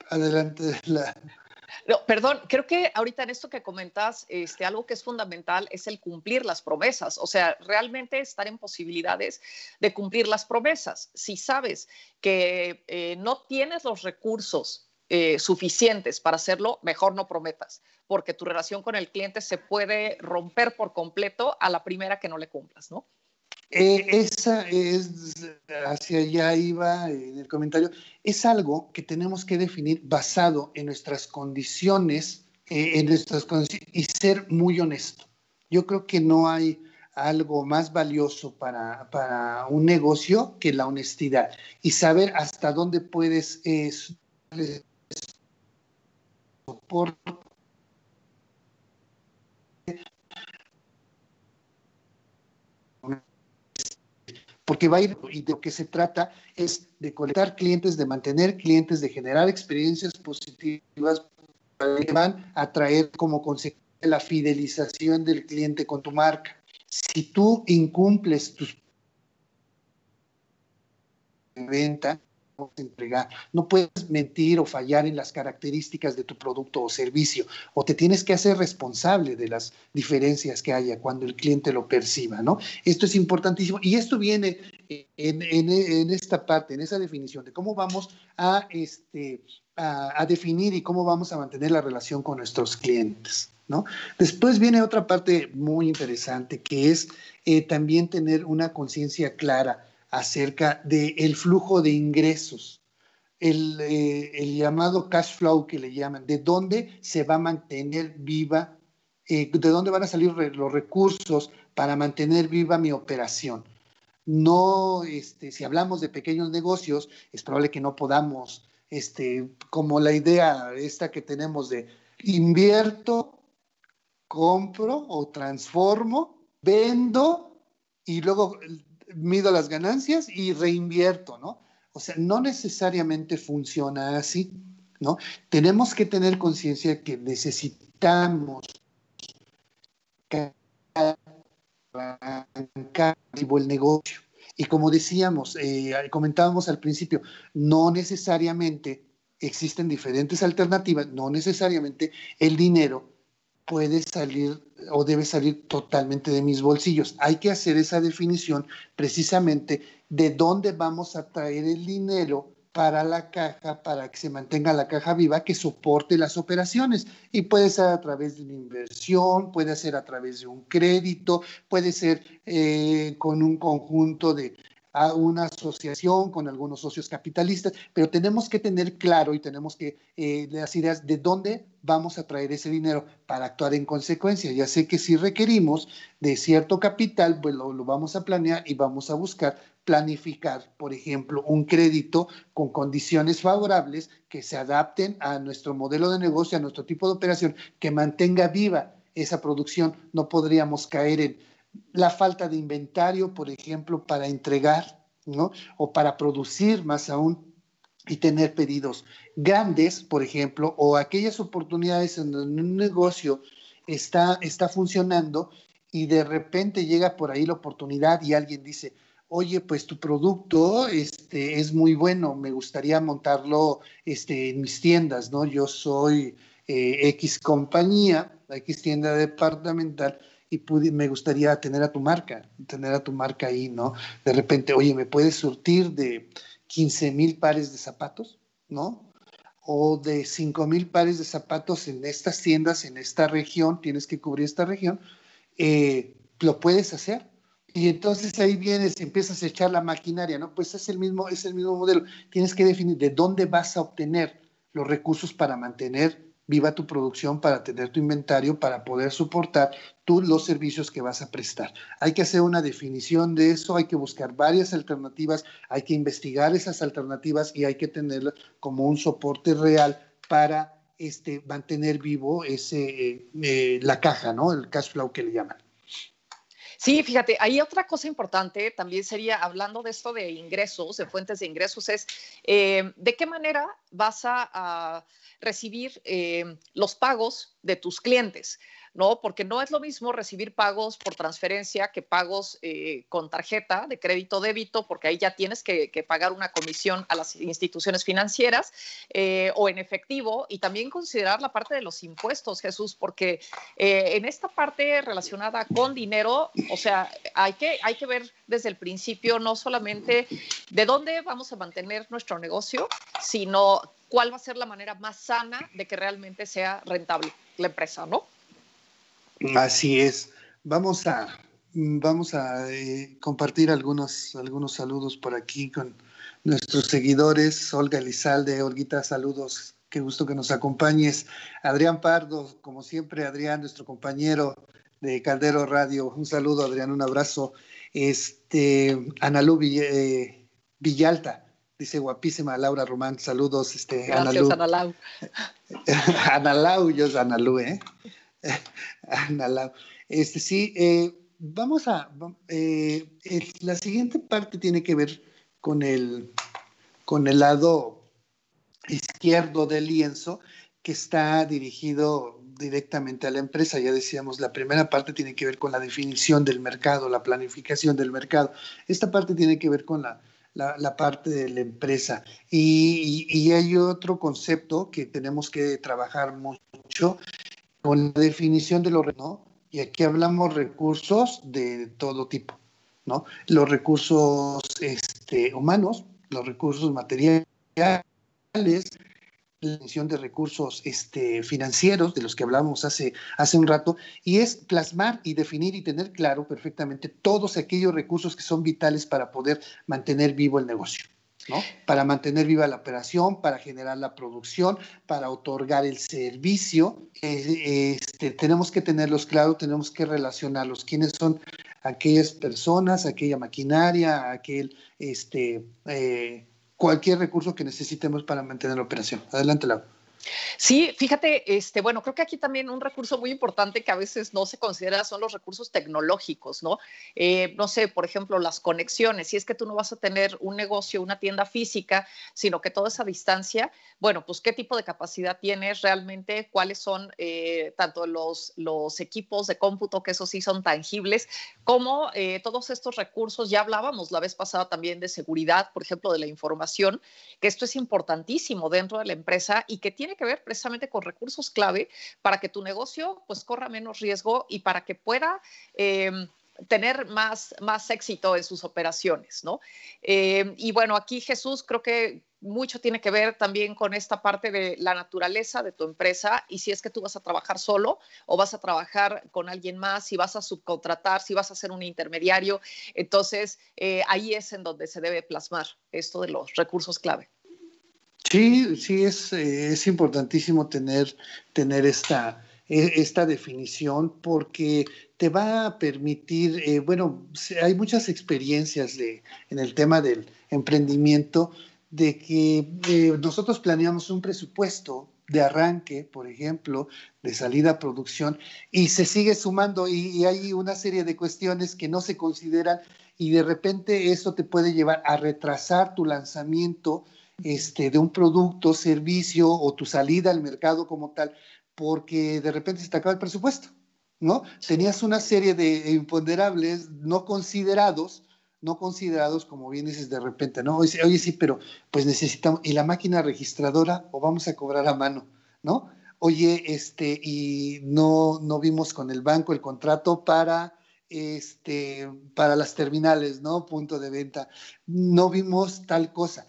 adelante, *laughs* perdón, creo que ahorita en esto que comentas, este, algo que es fundamental es el cumplir las promesas, o sea, realmente estar en posibilidades de cumplir las promesas. Si sabes que eh, no tienes los recursos eh, suficientes para hacerlo, mejor no prometas, porque tu relación con el cliente se puede romper por completo a la primera que no le cumplas, ¿no? Eh, esa es, hacia allá iba en el comentario, es algo que tenemos que definir basado en nuestras condiciones, eh, en nuestras y ser muy honesto. Yo creo que no hay algo más valioso para, para un negocio que la honestidad y saber hasta dónde puedes eh, soportar porque va a ir y de lo que se trata es de colectar clientes, de mantener clientes, de generar experiencias positivas que van a traer como consecuencia la fidelización del cliente con tu marca. Si tú incumples tus venta, entregar. No puedes mentir o fallar en las características de tu producto o servicio, o te tienes que hacer responsable de las diferencias que haya cuando el cliente lo perciba, ¿no? Esto es importantísimo y esto viene en, esta parte, en esa definición de cómo vamos a, este, a, definir y cómo vamos a mantener la relación con nuestros clientes. ¿No? Después viene otra parte muy interesante que es eh, también tener una conciencia clara acerca del flujo de ingresos, eh, el, llamado cash flow que le llaman, de dónde se va a mantener viva, eh, de dónde van a salir los recursos para mantener viva mi operación. No, este, si hablamos de pequeños negocios, es probable que no podamos, este, como la idea esta que tenemos de invierto, compro o transformo, vendo y luego mido las ganancias y reinvierto, ¿no? O sea, no necesariamente funciona así, ¿no? Tenemos que tener conciencia que necesitamos arrancar el negocio. Y como decíamos, eh, comentábamos al principio, no necesariamente existen diferentes alternativas, no necesariamente el dinero puede salir o debe salir totalmente de mis bolsillos. Hay que hacer esa definición precisamente de dónde vamos a traer el dinero para la caja, para que se mantenga la caja viva, que soporte las operaciones. Y puede ser a través de una inversión, puede ser a través de un crédito, puede ser eh, con un conjunto de, a una asociación con algunos socios capitalistas, pero tenemos que tener claro y tenemos que eh, las ideas de dónde vamos a traer ese dinero para actuar en consecuencia. Ya sé que si requerimos de cierto capital, pues lo, lo vamos a planear y vamos a buscar planificar, por ejemplo, un crédito con condiciones favorables que se adapten a nuestro modelo de negocio, a nuestro tipo de operación, que mantenga viva esa producción. No podríamos caer en la falta de inventario, por ejemplo, para entregar, ¿no? O para producir más aún y tener pedidos grandes, por ejemplo, o aquellas oportunidades en donde un negocio está, está funcionando y de repente llega por ahí la oportunidad y alguien dice, oye, pues tu producto este, es muy bueno, me gustaría montarlo este, en mis tiendas, ¿no? Yo soy eh, X compañía, X tienda departamental, y me gustaría tener a tu marca, tener a tu marca ahí, ¿no? De repente, oye, ¿me puedes surtir de 15 mil pares de zapatos, ¿no? O de 5 mil pares de zapatos en estas tiendas, en esta región, tienes que cubrir esta región, eh, lo puedes hacer. Y entonces ahí vienes empiezas a echar la maquinaria, ¿no? Pues es el mismo, es el mismo modelo. Tienes que definir de dónde vas a obtener los recursos para mantener viva tu producción para tener tu inventario, para poder soportar tú los servicios que vas a prestar. Hay que hacer una definición de eso, hay que buscar varias alternativas, hay que investigar esas alternativas y hay que tenerlas como un soporte real para este, mantener vivo ese, eh, la caja, ¿no? El cash flow que le llaman. Sí, fíjate, hay otra cosa importante también sería, hablando de esto de ingresos, de fuentes de ingresos, es eh, de qué manera vas a, recibir eh, los pagos de tus clientes. ¿No? Porque no es lo mismo recibir pagos por transferencia que pagos eh, con tarjeta de crédito débito, porque ahí ya tienes que, pagar una comisión a las instituciones financieras eh, o en efectivo y también considerar la parte de los impuestos, Jesús, porque eh, en esta parte relacionada con dinero, o sea, hay que, hay que ver desde el principio no solamente de dónde vamos a mantener nuestro negocio, sino cuál va a ser la manera más sana de que realmente sea rentable la empresa, ¿no? Así es. Vamos a, vamos a eh, compartir algunos, algunos saludos por aquí con nuestros seguidores. Olga Elizalde, Olguita, saludos. Qué gusto que nos acompañes. Adrián Pardo, como siempre, Adrián, nuestro compañero de Caldero Radio. Un saludo, Adrián, un abrazo. Este, Analú eh, Villalta, dice guapísima Laura Román, saludos. Este, Gracias, Analú. Analau, *laughs* yo es Analú, ¿eh? Este, sí, eh, vamos a. Eh, la siguiente parte tiene que ver con el, con el lado izquierdo del lienzo que está dirigido directamente a la empresa. Ya decíamos, la primera parte tiene que ver con la definición del mercado, la planificación del mercado. Esta parte tiene que ver con la, la, parte de la empresa. Y, y, hay otro concepto que tenemos que trabajar mucho con la definición de los ¿no? Y aquí hablamos recursos de todo tipo, ¿no? Los recursos este, humanos, los recursos materiales, la definición de recursos este, financieros, de los que hablamos hace, hace un rato, y es plasmar y definir y tener claro perfectamente todos aquellos recursos que son vitales para poder mantener vivo el negocio. Para mantener viva la operación, para generar la producción, para otorgar el servicio. Eh, este, tenemos que tenerlos claros, tenemos que relacionarlos. ¿Quiénes son aquellas personas, aquella maquinaria, aquel, este, eh, cualquier recurso que necesitemos para mantener la operación? Adelante, Laura. Sí, fíjate, este, bueno, creo que aquí también un recurso muy importante que a veces no se considera son los recursos tecnológicos, ¿no? Eh, no sé, por ejemplo, las conexiones. Si es que tú no vas a tener un negocio, una tienda física, sino que toda esa distancia, bueno, pues qué tipo de capacidad tienes realmente, cuáles son eh, tanto los, los equipos de cómputo, que esos sí son tangibles, como eh, todos estos recursos. Ya hablábamos la vez pasada también de seguridad, por ejemplo, de la información, que esto es importantísimo dentro de la empresa y que tiene tiene que ver precisamente con recursos clave para que tu negocio pues corra menos riesgo y para que pueda... Em, tener más, más éxito en sus operaciones, ¿no? Em, y bueno, aquí Jesús creo que mucho tiene que ver también con esta parte de la naturaleza de tu empresa y si es que tú vas a trabajar solo o vas a trabajar con alguien más, si vas a subcontratar, si vas a ser un intermediario. Entonces, eh, ahí es en donde se debe plasmar esto de los recursos clave. Sí, sí, es, eh, es importantísimo tener, tener esta, e, esta definición porque te va a permitir, eh, bueno, hay muchas experiencias de, en el tema del emprendimiento de que eh, nosotros planeamos un presupuesto de arranque, por ejemplo, de salida a producción, y se sigue sumando y, hay una serie de cuestiones que no se consideran y de repente eso te puede llevar a retrasar tu lanzamiento este, de un producto, servicio o tu salida al mercado como tal, porque de repente se te acaba el presupuesto, ¿no? Tenías una serie de imponderables no considerados no considerados, como bien dices de repente, ¿no? Oye, oye, sí, pero pues necesitamos, ¿y la máquina registradora o vamos a cobrar a mano, ¿no? Oye, este, y no, no vimos con el banco el contrato para, este, para las terminales, ¿no? Punto de venta. No vimos tal cosa.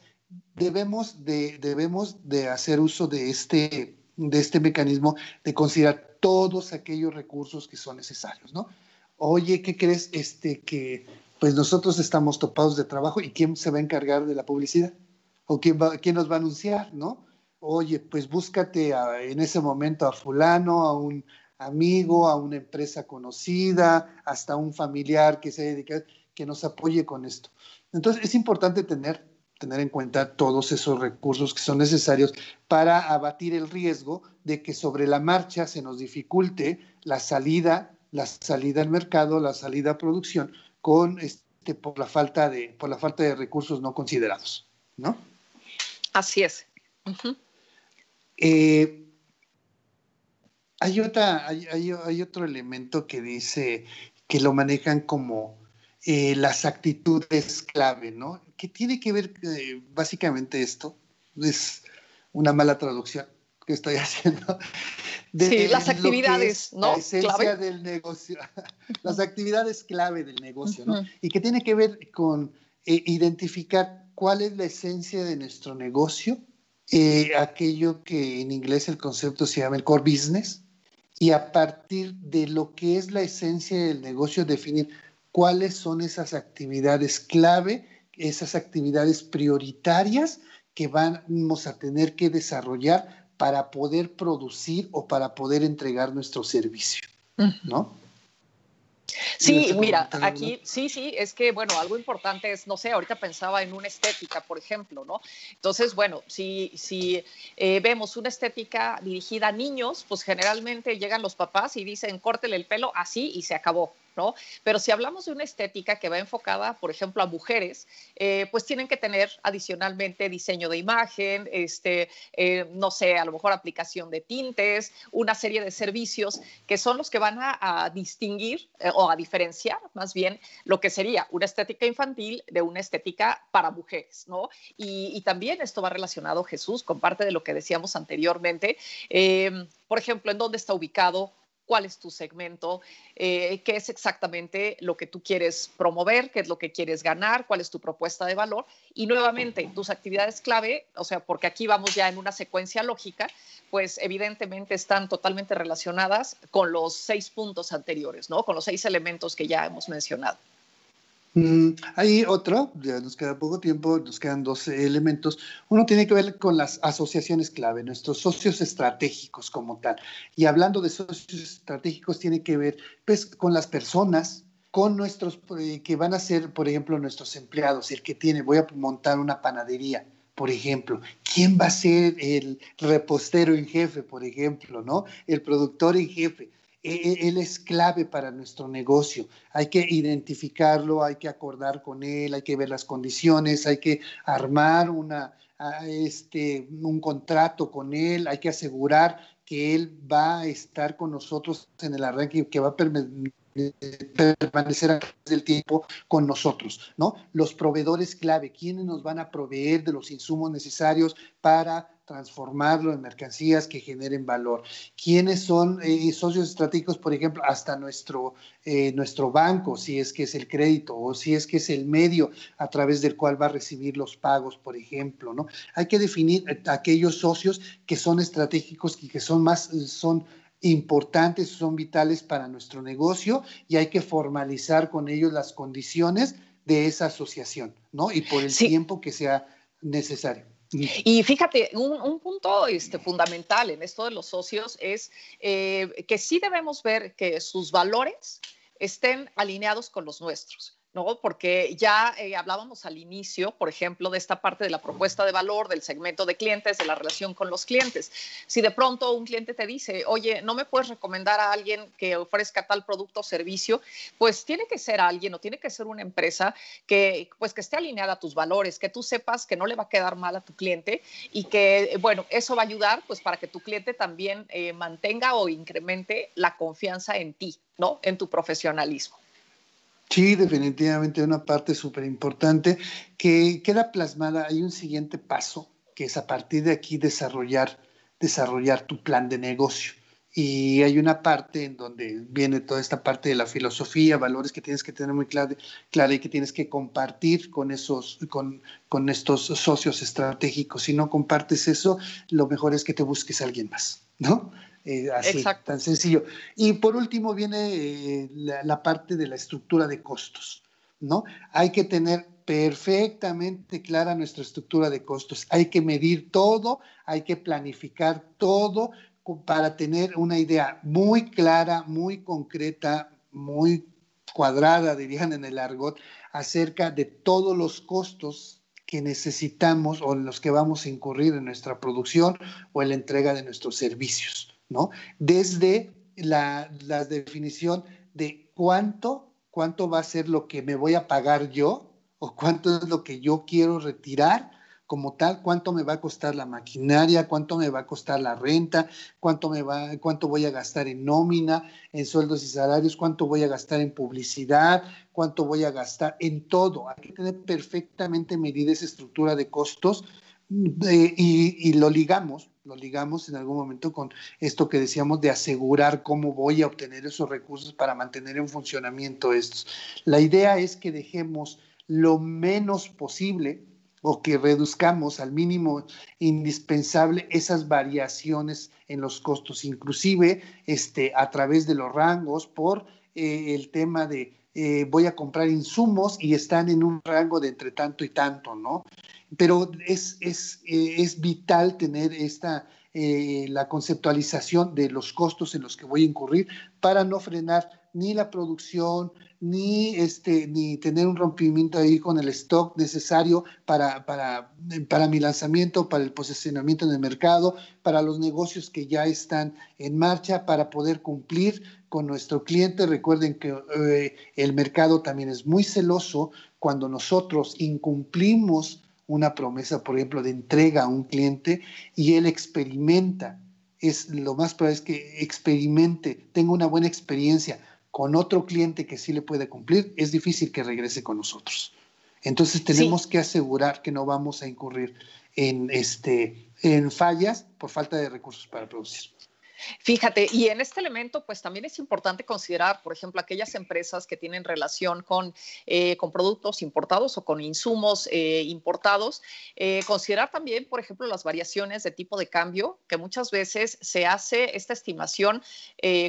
Debemos de, debemos de hacer uso de este, de este mecanismo de considerar todos aquellos recursos que son necesarios, ¿no? Oye, ¿qué crees? Este, que pues nosotros estamos topados de trabajo y ¿quién se va a encargar de la publicidad? ¿O quién, va, quién nos va a anunciar, no? Oye, pues búscate en ese momento a fulano, a un amigo, a una empresa conocida, hasta un familiar que se dedica, que nos apoye con esto. Entonces es importante tener, tener en cuenta todos esos recursos que son necesarios para abatir el riesgo de que sobre la marcha se nos dificulte la salida, la salida al mercado, la salida a producción, con este, por la falta de, por la falta de recursos no considerados, ¿no? Así es. Eh, hay, otra, hay, otro elemento que dice que lo manejan como eh, las actitudes clave, ¿no? ¿Qué tiene que ver eh, básicamente esto? Es una mala traducción que estoy *laughs* haciendo sí, las actividades, ¿no? La esencia del negocio, *laughs* las actividades clave del negocio, ¿no? Y que tiene que ver con eh, identificar cuál es la esencia de nuestro negocio, eh, aquello que en inglés el concepto se llama el core business, y a partir de lo que es la esencia del negocio, definir cuáles son esas actividades clave, esas actividades prioritarias que vamos a tener que desarrollar para poder producir o para poder entregar nuestro servicio, ¿no? Sí, mira, aquí sí, sí, es que, bueno, algo importante es, no sé, ahorita pensaba en una estética, por ejemplo, ¿no? Entonces, bueno, si, si eh, vemos una estética dirigida a niños, pues generalmente llegan los papás y dicen, córtele el pelo así y se acabó, ¿no? Pero si hablamos de una estética que va enfocada, por ejemplo, a mujeres, eh, pues tienen que tener adicionalmente diseño de imagen, este, eh, no sé, a lo mejor aplicación de tintes, una serie de servicios que son los que van a, distinguir eh, o a diferenciar más bien lo que sería una estética infantil de una estética para mujeres, ¿no? Y, y también esto va relacionado, Jesús, con parte de lo que decíamos anteriormente. por ejemplo, en dónde está ubicado cuál es tu segmento, eh, qué es exactamente lo que tú quieres promover, qué es lo que quieres ganar, cuál es tu propuesta de valor. Y nuevamente, tus actividades clave, o sea, porque aquí vamos ya en una secuencia lógica, pues evidentemente están totalmente relacionadas con los seis puntos anteriores, ¿no? Con los seis elementos que ya hemos mencionado. Mm, hay otro, ya nos queda poco tiempo, nos quedan dos elementos. Uno tiene que ver con las asociaciones clave, nuestros socios estratégicos como tal. Y hablando de socios estratégicos, tiene que ver pues, con las personas, con nuestros, eh, que van a ser, por ejemplo, nuestros empleados, el que tiene, voy a montar una panadería, por ejemplo, ¿quién va a ser el repostero en jefe, por ejemplo, ¿no? El productor en jefe él es clave para nuestro negocio. Hay que identificarlo, hay que acordar con él, hay que ver las condiciones, hay que armar una, este, un contrato con él, hay que asegurar que él va a estar con nosotros en el arranque y que va a permanecer a través del tiempo con nosotros, ¿no? Los proveedores clave, ¿quiénes nos van a proveer de los insumos necesarios para transformarlo en mercancías que generen valor. ¿Quiénes son eh, socios estratégicos, por ejemplo, hasta nuestro, eh, nuestro banco, si es que es el crédito o si es que es el medio a través del cual va a recibir los pagos, por ejemplo, ¿no? Hay que definir aquellos socios que son estratégicos y que son más, son importantes, son vitales para nuestro negocio y hay que formalizar con ellos las condiciones de esa asociación, ¿no? Y por el tiempo que sea necesario. Y fíjate, un, punto este, fundamental en esto de los socios es eh, que sí debemos ver que sus valores estén alineados con los nuestros. ¿No? Porque ya eh, hablábamos al inicio, por ejemplo, de esta parte de la propuesta de valor, del segmento de clientes, de la relación con los clientes. Si de pronto un cliente te dice, oye, no me puedes recomendar a alguien que ofrezca tal producto o servicio, pues tiene que ser alguien o tiene que ser una empresa que, pues, que esté alineada a tus valores, que tú sepas que no le va a quedar mal a tu cliente y que, bueno, eso va a ayudar, pues, para que tu cliente también eh, mantenga o incremente la confianza en ti, ¿no? En tu profesionalismo. Sí, definitivamente una parte súper importante que queda plasmada. Hay un siguiente paso que es a partir de aquí desarrollar, desarrollar tu plan de negocio. Y hay una parte en donde viene toda esta parte de la filosofía, valores que tienes que tener muy clara, y que tienes que compartir con, esos, con, con estos socios estratégicos. Si no compartes eso, lo mejor es que te busques a alguien más, ¿no? Eh, así, tan sencillo. Y por último viene eh, la, parte de la estructura de costos, ¿no? Hay que tener perfectamente clara nuestra estructura de costos. Hay que medir todo, hay que planificar todo para tener una idea muy clara, muy concreta, muy cuadrada, dirían en el argot, acerca de todos los costos que necesitamos o en los que vamos a incurrir en nuestra producción o en la entrega de nuestros servicios. ¿No? Desde la, definición de cuánto, cuánto va a ser lo que me voy a pagar yo o cuánto es lo que yo quiero retirar como tal, cuánto me va a costar la maquinaria, cuánto me va a costar la renta, cuánto me va, cuánto voy a gastar en nómina, en sueldos y salarios, cuánto voy a gastar en publicidad, cuánto voy a gastar en todo. Hay que tener perfectamente medida esa estructura de costos y, y, lo ligamos lo ligamos en algún momento con esto que decíamos de asegurar cómo voy a obtener esos recursos para mantener en funcionamiento estos. La idea es que dejemos lo menos posible o que reduzcamos al mínimo indispensable esas variaciones en los costos, inclusive este, a través de los rangos por eh, el tema de eh, voy a comprar insumos y están en un rango de entre tanto y tanto, ¿no? Pero es, es, eh, es vital tener esta, eh, la conceptualización de los costos en los que voy a incurrir para no frenar ni la producción, ni, este, ni tener un rompimiento ahí con el stock necesario para, para, para mi lanzamiento, para el posicionamiento en el mercado, para los negocios que ya están en marcha, para poder cumplir con nuestro cliente. Recuerden que eh, el mercado también es muy celoso cuando nosotros incumplimos una promesa, por ejemplo, de entrega a un cliente y él experimenta, es lo más probable es que experimente, tenga una buena experiencia con otro cliente que sí le puede cumplir, es difícil que regrese con nosotros. Entonces tenemos que asegurar que no vamos a incurrir en, este, en fallas por falta de recursos para producir. Fíjate, y en este elemento, pues también es importante considerar, por ejemplo, aquellas empresas que tienen relación con, eh, con productos importados o con insumos eh, importados, eh, considerar también, por ejemplo, las variaciones de tipo de cambio, que muchas veces se hace esta estimación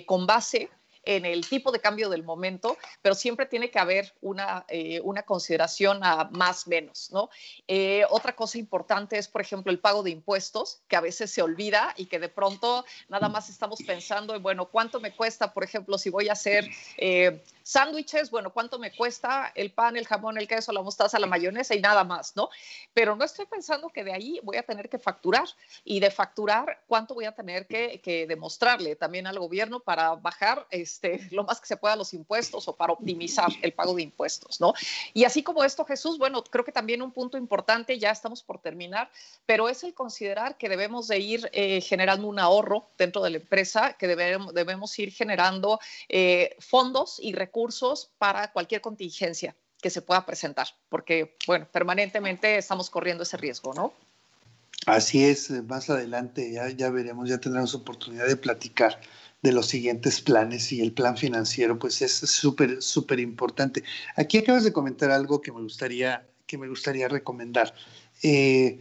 con base en el tipo de cambio del momento, pero siempre tiene que haber una, eh, una consideración a más menos, ¿no? Eh, otra cosa importante es, por ejemplo, el pago de impuestos, que a veces se olvida y que de pronto nada más estamos pensando en, bueno, ¿cuánto me cuesta, por ejemplo, si voy a hacer eh, sándwiches? Bueno, ¿cuánto me cuesta el pan, el jamón, el queso, la mostaza, la mayonesa y nada más, ¿no? Pero no estoy pensando que de ahí voy a tener que facturar y de facturar, ¿cuánto voy a tener que, que demostrarle también al gobierno para bajar? Este, lo más que se pueda los impuestos o para optimizar el pago de impuestos, ¿no? Y así como esto, Jesús, bueno, creo que también un punto importante, ya estamos por terminar, pero es el considerar que debemos de ir eh, generando un ahorro dentro de la empresa, que debemos, debemos ir generando eh, fondos y recursos para cualquier contingencia que se pueda presentar, porque, bueno, permanentemente estamos corriendo ese riesgo, ¿no? Así es, más adelante ya, ya veremos, ya tendremos oportunidad de platicar de los siguientes planes y el plan financiero, pues es súper, súper importante. Aquí acabas de comentar algo que me gustaría, que me gustaría recomendar. Eh,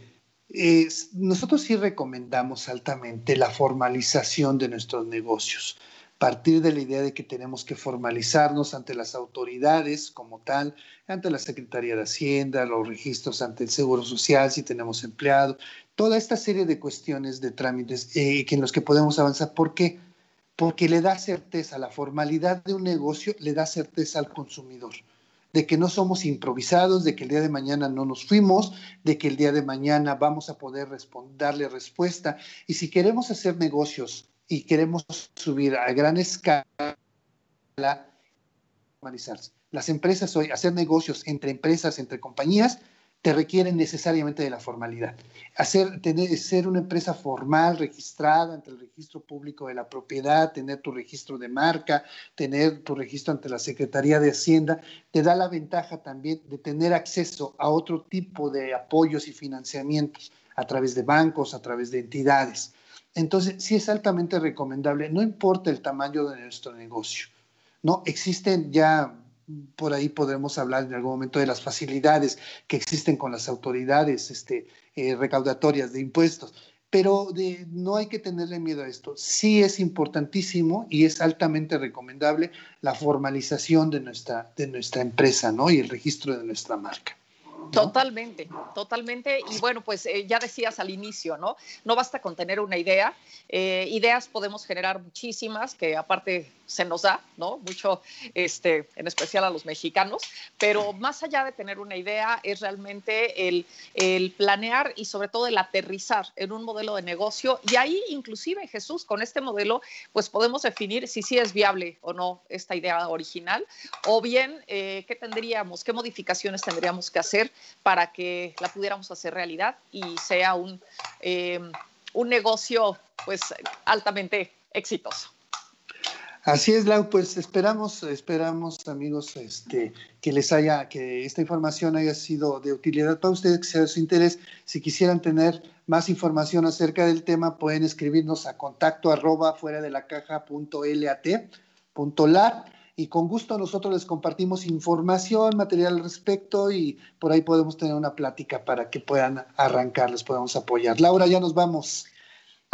nosotros sí recomendamos altamente la formalización de nuestros negocios partir de la idea de que tenemos que formalizarnos ante las autoridades como tal, ante la Secretaría de Hacienda, los registros ante el Seguro Social, si tenemos empleado, toda esta serie de cuestiones, de trámites eh, en los que podemos avanzar. ¿Por qué? Porque le da certeza, la formalidad de un negocio le da certeza al consumidor de que no somos improvisados, de que el día de mañana no nos fuimos, de que el día de mañana vamos a poder darle respuesta. Y si queremos hacer negocios y queremos subir a gran escala, las empresas hoy, hacer negocios entre empresas, entre compañías, te requieren necesariamente de la formalidad. Ser una empresa formal, registrada ante el registro público de la propiedad, tener tu registro de marca, tener tu registro ante la Secretaría de Hacienda, te da la ventaja también de tener acceso a otro tipo de apoyos y financiamientos a través de bancos, a través de entidades. Entonces, sí es altamente recomendable, no importa el tamaño de nuestro negocio. No existen ya por ahí podremos hablar en algún momento de las facilidades que existen con las autoridades este, eh, recaudatorias de impuestos, pero no hay que tenerle miedo a esto. Sí es importantísimo y es altamente recomendable la formalización de nuestra, de nuestra empresa ¿no? y el registro de nuestra marca. Totalmente, totalmente. Y bueno, pues eh, ya decías al inicio, ¿no? No basta con tener una idea. Eh, ideas podemos generar muchísimas, que aparte se nos da, ¿no? Mucho, este, en especial a los mexicanos. Pero más allá de tener una idea, es realmente el, el planear y sobre todo el aterrizar en un modelo de negocio. Y ahí, inclusive, Jesús, con este modelo, pues podemos definir si sí es viable o no esta idea original, o bien eh, qué tendríamos, qué modificaciones tendríamos que hacer para que la pudiéramos hacer realidad y sea un, eh, un negocio pues altamente exitoso. Así es, Lau, pues esperamos, esperamos, amigos, este, que les haya, que esta información haya sido de utilidad para ustedes, que sea de su interés. Si quisieran tener más información acerca del tema, pueden escribirnos a contacto arroba fuera de la caja punto lat, punto lat y con gusto nosotros les compartimos información, material al respecto y por ahí podemos tener una plática para que puedan arrancar, les podamos apoyar. Laura, ya nos vamos.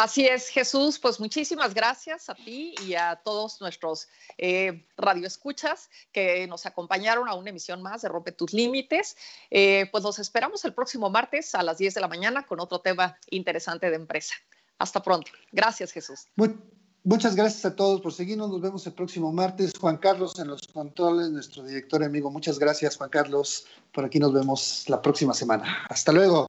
Así es, Jesús. Pues muchísimas gracias a ti y a todos nuestros eh, radioescuchas que nos acompañaron a una emisión más de Rompe tus Límites. Eh, pues los esperamos el próximo martes a las 10 de la mañana con otro tema interesante de empresa. Hasta pronto. Gracias, Jesús. Muchas gracias a todos por seguirnos. Nos vemos el próximo martes. Juan Carlos en los controles, nuestro director amigo. Muchas gracias, Juan Carlos. Por aquí nos vemos la próxima semana. Hasta luego.